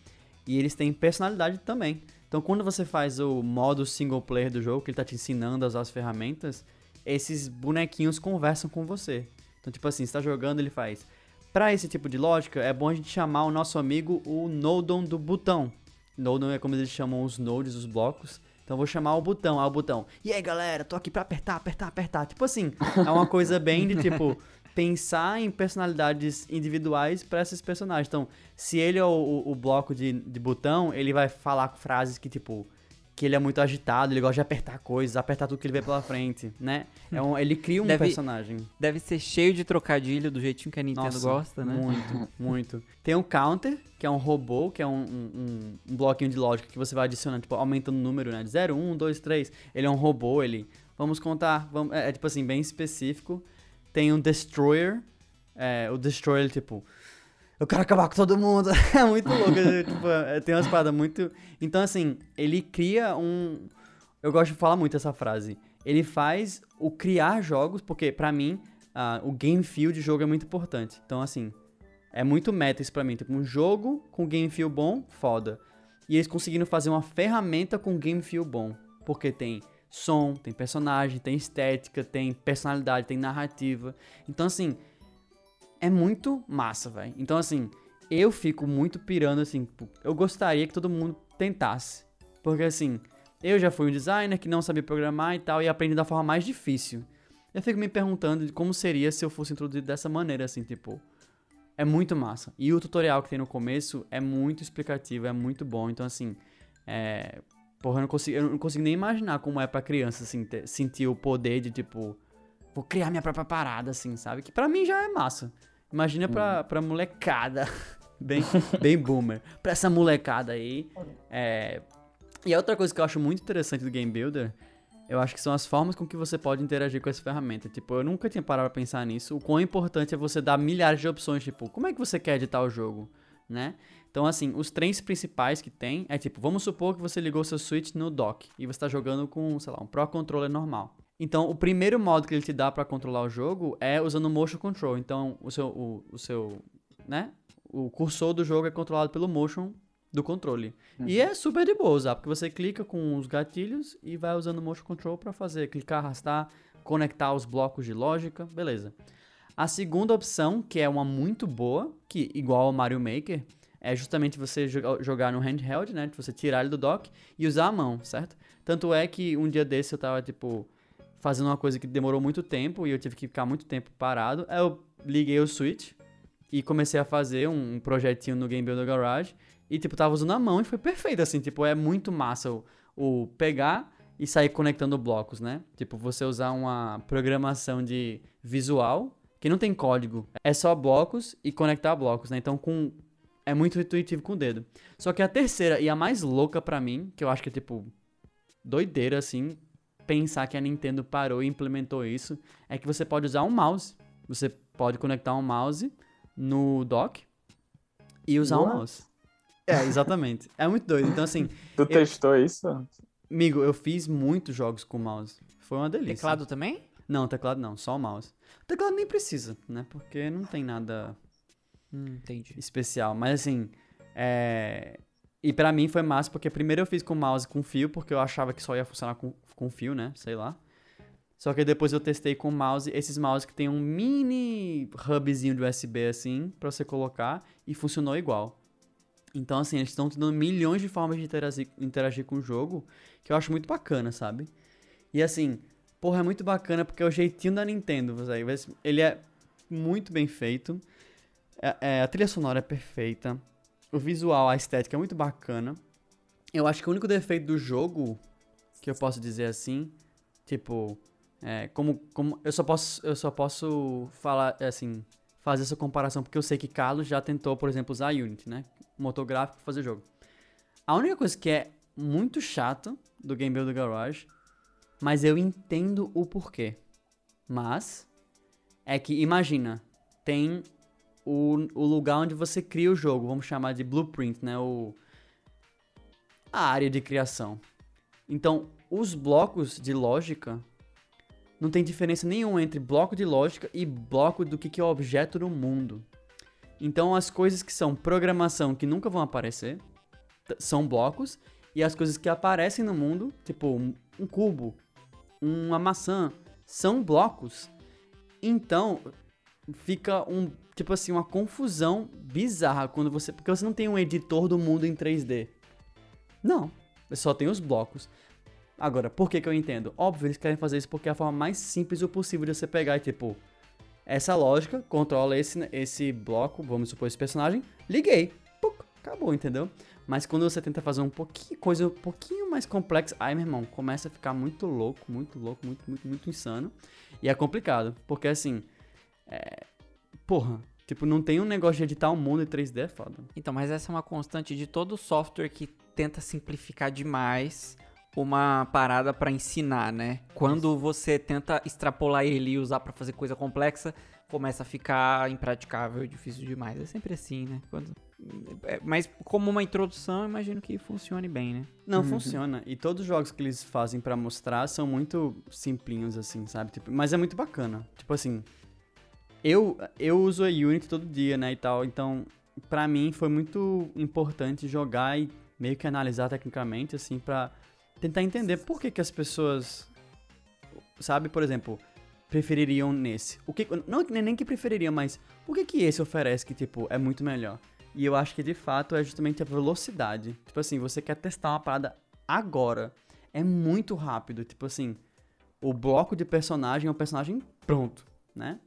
E eles têm personalidade também. Então quando você faz o modo single player do jogo, que ele tá te ensinando a usar as ferramentas, esses bonequinhos conversam com você. Então, tipo assim, você tá jogando, ele faz. Para esse tipo de lógica, é bom a gente chamar o nosso amigo o Nodon do botão. Nodon é como eles chamam os nodes, os blocos. Então eu vou chamar o botão, ah, o botão. E aí, galera, tô aqui pra apertar, apertar, apertar. Tipo assim, é uma coisa bem de tipo pensar em personalidades individuais para esses personagens. Então, se ele é o, o, o bloco de, de botão, ele vai falar frases que tipo que ele é muito agitado, ele gosta de apertar coisas, apertar tudo que ele vê pela frente, né? É um, ele cria um deve, personagem. Deve ser cheio de trocadilho do jeitinho que a Nintendo Nossa, gosta, né? Muito, muito. Tem o Counter, que é um robô, que é um, um, um, bloquinho de lógica que você vai adicionando, tipo, aumentando o número, né? De 0, 1, 2, 3. Ele é um robô, ele... Vamos contar, vamos, é, é tipo assim, bem específico. Tem um Destroyer, é, o Destroyer, tipo eu quero acabar com todo mundo. é muito louco. tipo, é, tem uma espada muito. Então, assim, ele cria um. Eu gosto de falar muito essa frase. Ele faz o criar jogos, porque para mim, uh, o game feel de jogo é muito importante. Então, assim, é muito meta isso pra mim. Tipo, um jogo com game feel bom, foda. E eles conseguiram fazer uma ferramenta com game feel bom. Porque tem som, tem personagem, tem estética, tem personalidade, tem narrativa. Então, assim, é muito massa, velho. Então, assim, eu fico muito pirando, assim, eu gostaria que todo mundo tentasse. Porque, assim, eu já fui um designer que não sabia programar e tal, e aprendi da forma mais difícil. Eu fico me perguntando como seria se eu fosse introduzido dessa maneira, assim, tipo. É muito massa. E o tutorial que tem no começo é muito explicativo, é muito bom. Então, assim, é. Porra, eu não consigo, eu não consigo nem imaginar como é pra criança, assim, ter, sentir o poder de, tipo, vou criar minha própria parada, assim, sabe? Que para mim já é massa. Imagina pra, uhum. pra molecada. bem, bem boomer. Pra essa molecada aí. É... E a outra coisa que eu acho muito interessante do Game Builder, eu acho que são as formas com que você pode interagir com essa ferramenta. Tipo, eu nunca tinha parado pra pensar nisso. O quão importante é você dar milhares de opções, tipo, como é que você quer editar o jogo, né? Então, assim, os trens principais que tem é tipo, vamos supor que você ligou seu Switch no dock e você está jogando com, sei lá, um Pro Controller normal. Então, o primeiro modo que ele te dá para controlar o jogo é usando o motion control. Então, o seu, o, o seu, né? O cursor do jogo é controlado pelo motion do controle. Uhum. E é super de boa usar, porque você clica com os gatilhos e vai usando o motion control para fazer clicar, arrastar, conectar os blocos de lógica, beleza. A segunda opção, que é uma muito boa, que igual ao Mario Maker, é justamente você jogar no handheld, né? Você tirar ele do dock e usar a mão, certo? Tanto é que um dia desse eu tava, tipo, fazendo uma coisa que demorou muito tempo e eu tive que ficar muito tempo parado. Aí eu liguei o Switch e comecei a fazer um projetinho no Game Builder Garage e, tipo, tava usando a mão e foi perfeito, assim, tipo, é muito massa o, o pegar e sair conectando blocos, né? Tipo, você usar uma programação de visual que não tem código, é só blocos e conectar blocos, né? Então, com é muito intuitivo com o dedo. Só que a terceira e a mais louca para mim, que eu acho que é tipo doideira assim, pensar que a Nintendo parou e implementou isso é que você pode usar um mouse. Você pode conectar um mouse no dock e usar What? um mouse. É, exatamente. é muito doido. Então, assim. Tu eu... testou isso? Amigo, eu fiz muitos jogos com mouse. Foi uma delícia. Teclado também? Não, teclado não, só o mouse. O teclado nem precisa, né? Porque não tem nada hum, especial. Mas assim, é... E para mim foi massa, porque primeiro eu fiz com mouse com fio, porque eu achava que só ia funcionar com, com fio, né? Sei lá. Só que depois eu testei com mouse, esses mouse que tem um mini hubzinho de USB assim, pra você colocar, e funcionou igual. Então, assim, eles estão te dando milhões de formas de interagir, interagir com o jogo, que eu acho muito bacana, sabe? E assim, porra, é muito bacana porque é o jeitinho da Nintendo, véio. ele é muito bem feito, é, é, a trilha sonora é perfeita, o visual, a estética é muito bacana. Eu acho que o único defeito do jogo, que eu posso dizer assim, tipo, é, como, como eu só posso eu só posso falar assim fazer essa comparação porque eu sei que Carlos já tentou por exemplo usar Unity né? Motor gráfico fazer jogo. A única coisa que é muito chato do Game Builder Garage mas eu entendo o porquê. Mas é que imagina tem o, o lugar onde você cria o jogo vamos chamar de blueprint né o a área de criação então os blocos de lógica não tem diferença nenhuma entre bloco de lógica e bloco do que, é objeto no mundo. Então, as coisas que são programação que nunca vão aparecer são blocos, e as coisas que aparecem no mundo, tipo um cubo, uma maçã, são blocos. Então, fica um tipo assim uma confusão bizarra quando você porque você não tem um editor do mundo em 3D. Não, só tem os blocos. Agora, por que que eu entendo? Óbvio, eles querem fazer isso porque é a forma mais simples possível de você pegar e tipo, essa lógica, controla esse, esse bloco, vamos supor esse personagem, liguei, puc, acabou, entendeu? Mas quando você tenta fazer um pouquinho, coisa um pouquinho mais complexa, aí, meu irmão, começa a ficar muito louco, muito louco, muito, muito, muito insano. E é complicado, porque assim, é... porra, tipo, não tem um negócio de editar o um mundo em 3D, é foda. Então, mas essa é uma constante de todo software que tenta simplificar demais uma parada para ensinar, né? Quando você tenta extrapolar ele e usar para fazer coisa complexa, começa a ficar impraticável e difícil demais. É sempre assim, né? Quando... É, mas como uma introdução, imagino que funcione bem, né? Não, uhum. funciona. E todos os jogos que eles fazem para mostrar são muito simplinhos, assim, sabe? Tipo, mas é muito bacana. Tipo assim, eu, eu uso a Unity todo dia, né, e tal. Então, para mim foi muito importante jogar e meio que analisar tecnicamente, assim, pra tentar entender por que, que as pessoas, sabe, por exemplo, prefeririam nesse. O que, não nem que prefeririam, mas o que que esse oferece que, tipo, é muito melhor? E eu acho que, de fato, é justamente a velocidade. Tipo assim, você quer testar uma parada agora. É muito rápido. Tipo assim, o bloco de personagem é um personagem pronto, né?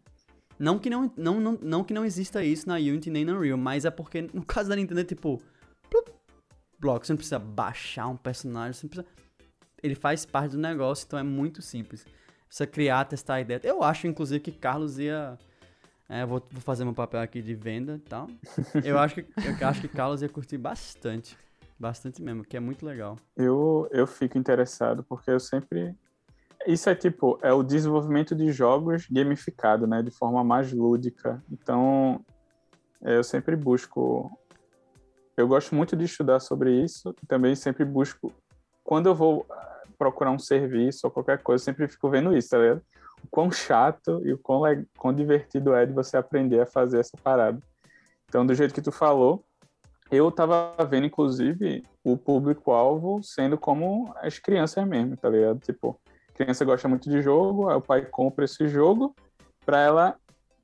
Não que não, não, não, não que não exista isso na Unity nem na Unreal, mas é porque no caso da Nintendo é tipo, bloco. Você não precisa baixar um personagem, você não precisa. Ele faz parte do negócio, então é muito simples. Você criar, testar a ideia. Eu acho, inclusive, que Carlos ia. É, vou, vou, fazer meu papel aqui de venda e tal. Eu acho que, eu acho que Carlos ia curtir bastante. Bastante mesmo, que é muito legal. Eu, eu fico interessado, porque eu sempre. Isso é tipo, é o desenvolvimento de jogos gamificado, né? De forma mais lúdica. Então, eu sempre busco eu gosto muito de estudar sobre isso. Também sempre busco, quando eu vou ah, procurar um serviço ou qualquer coisa, sempre fico vendo isso, tá ligado? O quão chato e o quão, quão divertido é de você aprender a fazer essa parada. Então, do jeito que tu falou, eu tava vendo, inclusive, o público-alvo sendo como as crianças mesmo, tá ligado? Tipo, criança gosta muito de jogo, aí o pai compra esse jogo para ela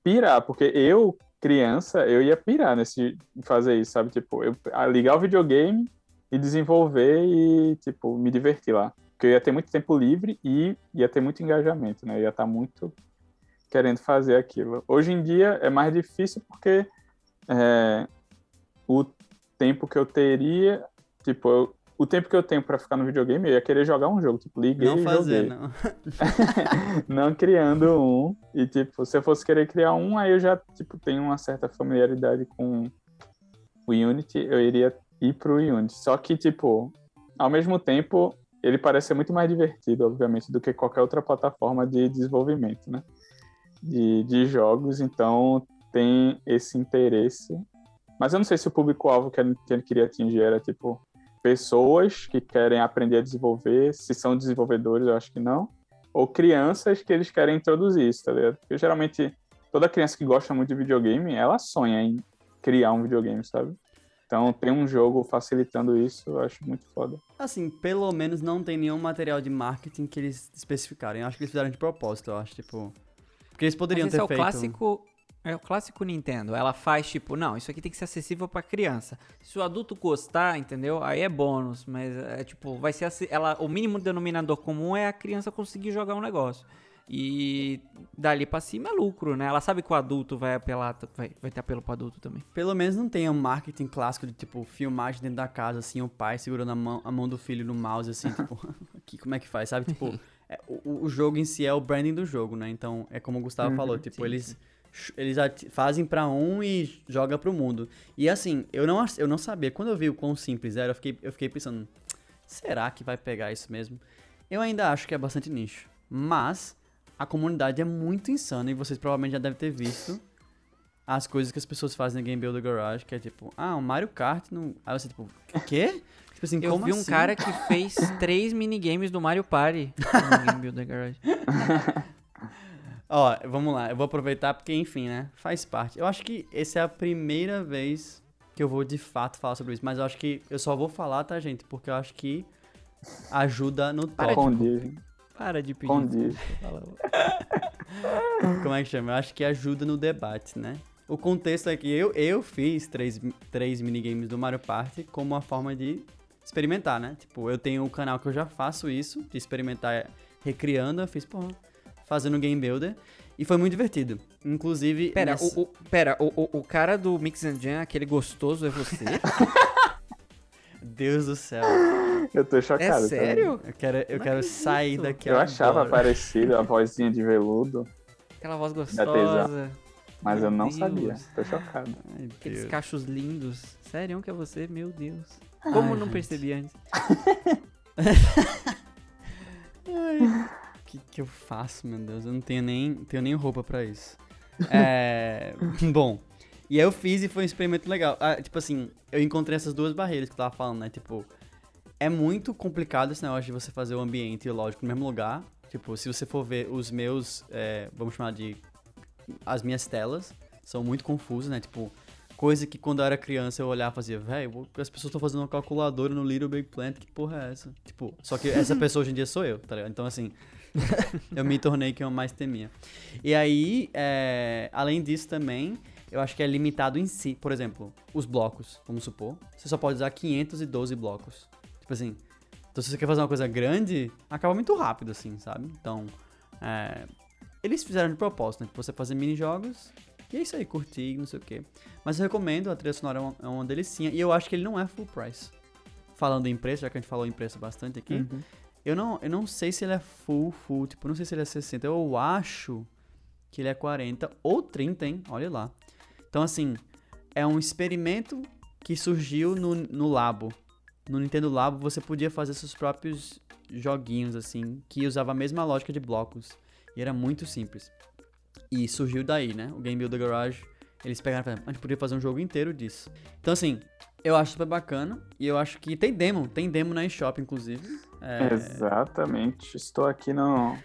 pirar, porque eu, criança, eu ia pirar nesse fazer isso, sabe? Tipo, eu ligar o videogame e desenvolver e, tipo, me divertir lá. Porque eu ia ter muito tempo livre e ia ter muito engajamento, né? Eu ia estar tá muito querendo fazer aquilo. Hoje em dia é mais difícil porque é, o tempo que eu teria, tipo, eu, o tempo que eu tenho para ficar no videogame, eu ia querer jogar um jogo, tipo, liguei não e fazer, joguei. Não não criando um. E, tipo, se eu fosse querer criar um, aí eu já, tipo, tenho uma certa familiaridade com o Unity, eu iria ir pro Unity. Só que, tipo, ao mesmo tempo, ele parece ser muito mais divertido, obviamente, do que qualquer outra plataforma de desenvolvimento, né? De, de jogos, então tem esse interesse. Mas eu não sei se o público-alvo que ele queria atingir era, tipo, pessoas que querem aprender a desenvolver, se são desenvolvedores, eu acho que não, ou crianças que eles querem introduzir isso, tá ligado? Porque geralmente toda criança que gosta muito de videogame, ela sonha em criar um videogame, sabe? Então tem um jogo facilitando isso, eu acho muito foda. Assim, pelo menos não tem nenhum material de marketing que eles especificarem. Eu acho que eles fizeram de propósito, eu acho, tipo. Porque eles poderiam Mas esse ter é o feito. clássico. É o clássico Nintendo. Ela faz tipo, não, isso aqui tem que ser acessível pra criança. Se o adulto gostar, entendeu? Aí é bônus, mas é tipo, vai ser ela o mínimo denominador comum é a criança conseguir jogar um negócio. E dali pra cima é lucro, né? Ela sabe que o adulto vai apelar, vai, vai ter apelo pro adulto também. Pelo menos não tem um marketing clássico de, tipo, filmagem dentro da casa, assim, o pai segurando a mão, a mão do filho no mouse, assim, tipo, aqui, como é que faz, sabe? Tipo, é, o, o jogo em si é o branding do jogo, né? Então, é como o Gustavo Uhum, falou, tipo, sim, eles, eles fazem pra um e joga pro mundo. E assim, eu não, eu não sabia, quando eu vi o quão simples era, eu fiquei, eu fiquei pensando, será que vai pegar isso mesmo? Eu ainda acho que é bastante nicho, mas a comunidade é muito insana e vocês provavelmente já devem ter visto as coisas que as pessoas fazem no Game Builder Garage, que é tipo, ah, um Mario Kart no. Aí você, tipo, quê? tipo assim, Eu vi um assim? cara que fez três minigames do Mario Party no Game Builder Garage. Ó, vamos lá, eu vou aproveitar porque, enfim, né? Faz parte. Eu acho que essa é a primeira vez que eu vou de fato falar sobre isso, mas eu acho que eu só vou falar, tá, gente? Porque eu acho que ajuda no. Condiz, Para de pedir. condiz. Como é que chama? Eu acho que ajuda no debate, né? O contexto é que eu, eu fiz três, três minigames do Mario Party como uma forma de experimentar, né? Tipo, eu tenho um canal que eu já faço isso, de experimentar recriando, eu fiz, pô, fazendo Game Builder, e foi muito divertido. Inclusive... Pera, nessa- o, o- pera o, o, o cara do Mix and Jam, aquele gostoso, é você? Deus do céu. Eu tô chocado. é também. sério? Eu quero, eu Não quero acredito. sair daqui Eu achava agora. parecido a vozinha de veludo, Aquela voz gostosa. mas Meu eu não Deus. sabia. Tô chocado. Ai, Aqueles Deus. cachos lindos. Sério que é você? Meu Deus. Como Ai, não gente. percebi antes? O que, que eu faço, meu Deus? Eu não tenho nem, tenho nem roupa pra isso. É, bom, e aí eu fiz e foi um experimento legal. Ah, tipo assim, eu encontrei essas duas barreiras que eu tava falando, né? Tipo, é muito complicado esse negócio de você fazer o ambiente e o lógico no mesmo lugar. Tipo, se você for ver os meus, é, vamos chamar de as minhas telas, são muito confusas, né? Tipo, coisa que quando eu era criança eu olhava e fazia, velho, as pessoas estão fazendo uma calculadora no Little Big Planet, que porra é essa? Tipo, só que essa pessoa hoje em dia sou eu, tá ligado? Então, assim, eu me tornei quem eu mais temia. E aí, é, além disso também, eu acho que é limitado em si. Por exemplo, os blocos, vamos supor. Você só pode usar 512 blocos. Tipo assim, então se você quer fazer uma coisa grande, acaba muito rápido, assim, sabe? Então, é, eles fizeram de propósito, né? Pra você fazer mini-jogos. E é isso aí, curtir, não sei o quê. Mas eu recomendo, a trilha sonora é uma, é uma delicinha. E eu acho que ele não é full price. Falando em preço, já que a gente falou em preço bastante aqui. Uhum. Eu não, eu não sei se ele é full, full. Tipo, não sei se ele é 60. Eu acho que ele é 40 ou 30, hein? Olha lá. Então, assim, é um experimento que surgiu no, no Labo. No Nintendo Labo, você podia fazer seus próprios joguinhos, assim, que usava a mesma lógica de blocos. E era muito simples. E surgiu daí, né? O Game Builder Garage. Eles pegaram a gente podia fazer um jogo inteiro disso. Então, assim, eu acho super bacana. E eu acho que tem demo. Tem demo na eShop, inclusive. É, Exatamente. Estou aqui no,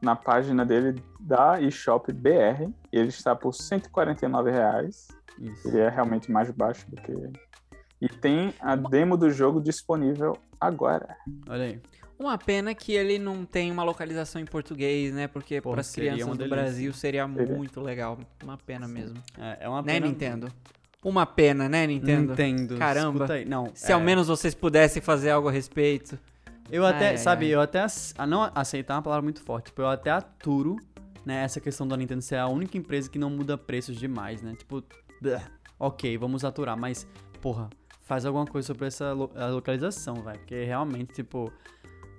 na página dele da eShop BR. Ele está por 149 reais. isso. Ele é realmente mais baixo do que. E tem a demo do jogo disponível agora. Olha aí. Uma pena que ele não tem uma localização em português, né? Porque para as crianças do. Brasil seria muito legal. Uma pena mesmo. É, é uma Né, pena- Nintendo? Uma pena, né, Nintendo? Nintendo. Caramba. Não, Se é, ao menos vocês pudessem fazer algo a respeito. Eu até, Ai, ai, sabe, ai. eu até. A não aceitar é uma palavra muito forte. Tipo, eu até aturo, né, essa questão da Nintendo ser a única empresa que não muda preços demais, né? Tipo, ok, vamos aturar, mas, porra, faz alguma coisa sobre essa lo- a localização, velho. Porque realmente, tipo.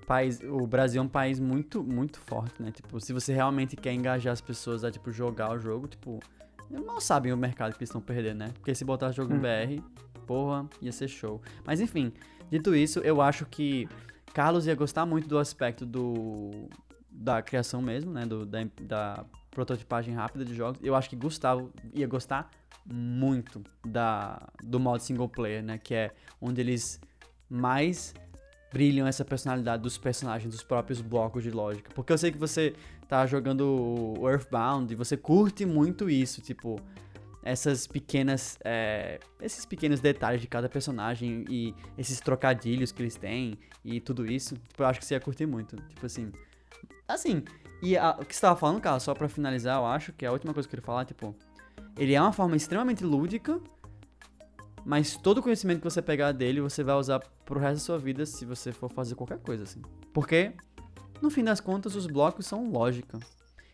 País, o Brasil é um país muito, muito forte, né? Tipo, se você realmente quer engajar as pessoas a, tipo, jogar o jogo, tipo, mal sabem o mercado que eles estão perdendo, né? Porque se botar jogo no Hum. BR, porra, ia ser show. Mas enfim, dito isso, eu acho que Carlos ia gostar muito do aspecto do da criação mesmo, né? Do, da, da prototipagem rápida de jogos. Eu acho que Gustavo ia gostar muito da, do modo single player, né? Que é onde eles mais brilham essa personalidade dos personagens, dos próprios blocos de lógica. Porque eu sei que você tá jogando Earthbound e você curte muito isso, tipo, essas pequenas. é, esses pequenos detalhes de cada personagem e esses trocadilhos que eles têm e tudo isso. Tipo, eu acho que você ia curtir muito. Tipo assim. Assim. E a- o que você tava falando, cara, só pra finalizar, eu acho que a última coisa que eu queria falar, tipo. Ele é uma forma extremamente lúdica, mas todo o conhecimento que você pegar dele, você vai usar pro resto da sua vida se você for fazer qualquer coisa, assim. Porque, no fim das contas, os blocos são lógica.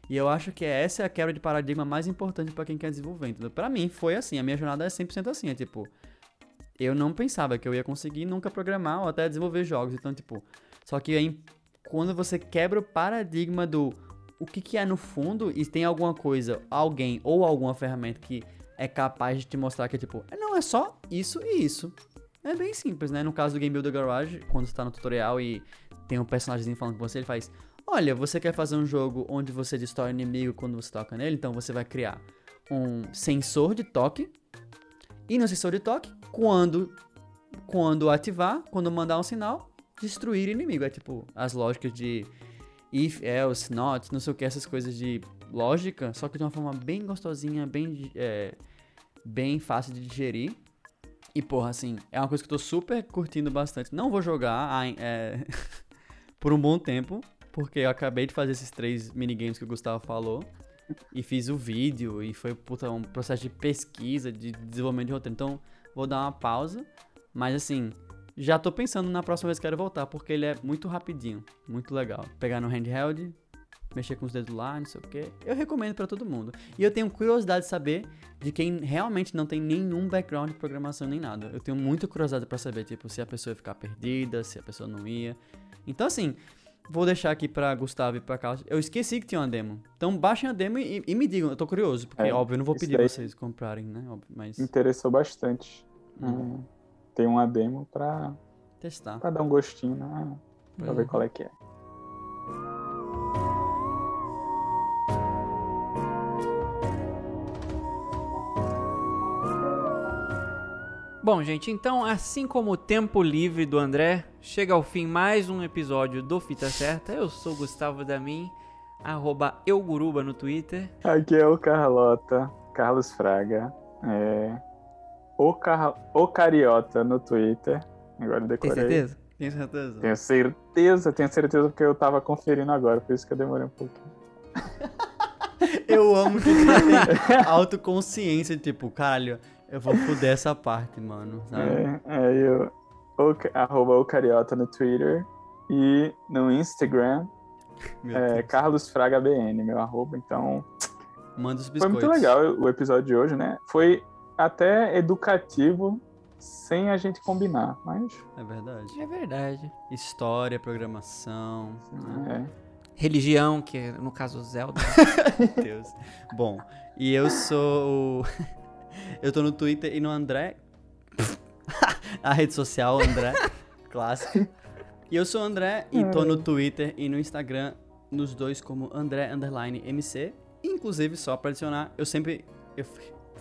E eu acho que essa é a quebra de paradigma mais importante pra quem quer desenvolver, entendeu? Pra mim, foi assim. A minha jornada é 100% assim. É tipo, eu não pensava que eu ia conseguir nunca programar ou até desenvolver jogos. Então, tipo, só que aí, quando você quebra o paradigma do o que, que é no fundo e tem alguma coisa, alguém ou alguma ferramenta que é capaz de te mostrar que, tipo, não, é só isso e isso. É bem simples, né? No caso do Game Builder Garage, quando você tá no tutorial e tem um personagemzinho falando com você, ele faz: Olha, você quer fazer um jogo onde você destrói inimigo quando você toca nele? Então você vai criar um sensor de toque. E no sensor de toque, quando, quando ativar, quando mandar um sinal, destruir inimigo. É tipo as lógicas de if, else, not, não sei o que, essas coisas de lógica, só que de uma forma bem gostosinha, bem, é, bem fácil de digerir. E, porra, assim, é uma coisa que eu tô super curtindo bastante. Não vou jogar é, por um bom tempo, porque eu acabei de fazer esses três minigames que o Gustavo falou. E fiz o vídeo, e foi puta, um processo de pesquisa, de desenvolvimento de roteiro. Então, vou dar uma pausa. Mas, assim, já tô pensando na próxima vez que quero voltar, porque ele é muito rapidinho, muito legal. Pegar no handheld, mexer com os dedos lá, não sei o que. Eu recomendo pra todo mundo. E eu tenho curiosidade de saber de quem realmente não tem nenhum background de programação nem nada. Eu tenho muita curiosidade pra saber, tipo, se a pessoa ia ficar perdida, se a pessoa não ia. Então, assim, vou deixar aqui pra Gustavo e pra Carlos. Eu esqueci que tinha uma demo. Então, baixem a demo e, e me digam. Eu tô curioso, porque, É, óbvio, eu não vou pedir vocês comprarem, né? Óbvio, mas Interessou bastante. Hum. É, tem uma demo pra, testar. pra dar um gostinho, né? Pra ver Uhum. qual é que é. Bom, gente, então, assim como o tempo livre do André, chega ao fim mais um episódio do Fita Certa. Eu sou Gustavo Damin, arroba euguruba no Twitter. Aqui é o Carlota, Carlos Fraga. É, o, Car... o Cariota no Twitter. Agora eu Tem decorei. certeza? Tenho certeza. Tenho certeza, tenho certeza porque eu tava conferindo agora, por isso que eu demorei um pouquinho. Eu amo que tem autoconsciência, tipo, caralho, eu vou fuder essa parte, mano. Sabe? É, é eu, o, arroba o Cariota no Twitter e no Instagram Meu é Deus. Carlos Fraga BN, meu arroba. Então, Manda os foi biscoitos. muito legal o episódio de hoje, né? Foi até educativo sem a gente combinar, mas É verdade. É verdade. História, programação. né? é, Religião, que é, no caso Zelda. Meu Deus. Bom, e eu sou. eu tô no Twitter e no André. a rede social André. Clássico. E eu sou o André e tô no Twitter e no Instagram, nos dois como André Underline MC. Inclusive, só pra adicionar, eu sempre eu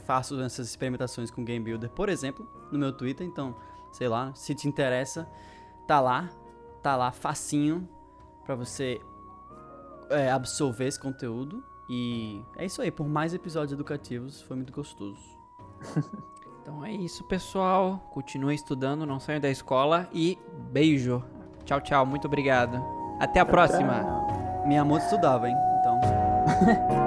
faço essas experimentações com Game Builder, por exemplo, no meu Twitter. Então, sei lá, se te interessa, tá lá. Tá lá facinho pra você é, absorver esse conteúdo. E é isso aí, por mais episódios educativos, foi muito gostoso. Então é isso, pessoal. Continue estudando, não saiam da escola e beijo. Tchau, tchau. Muito obrigado. Até a próxima. Minha moto estudava, hein? Então.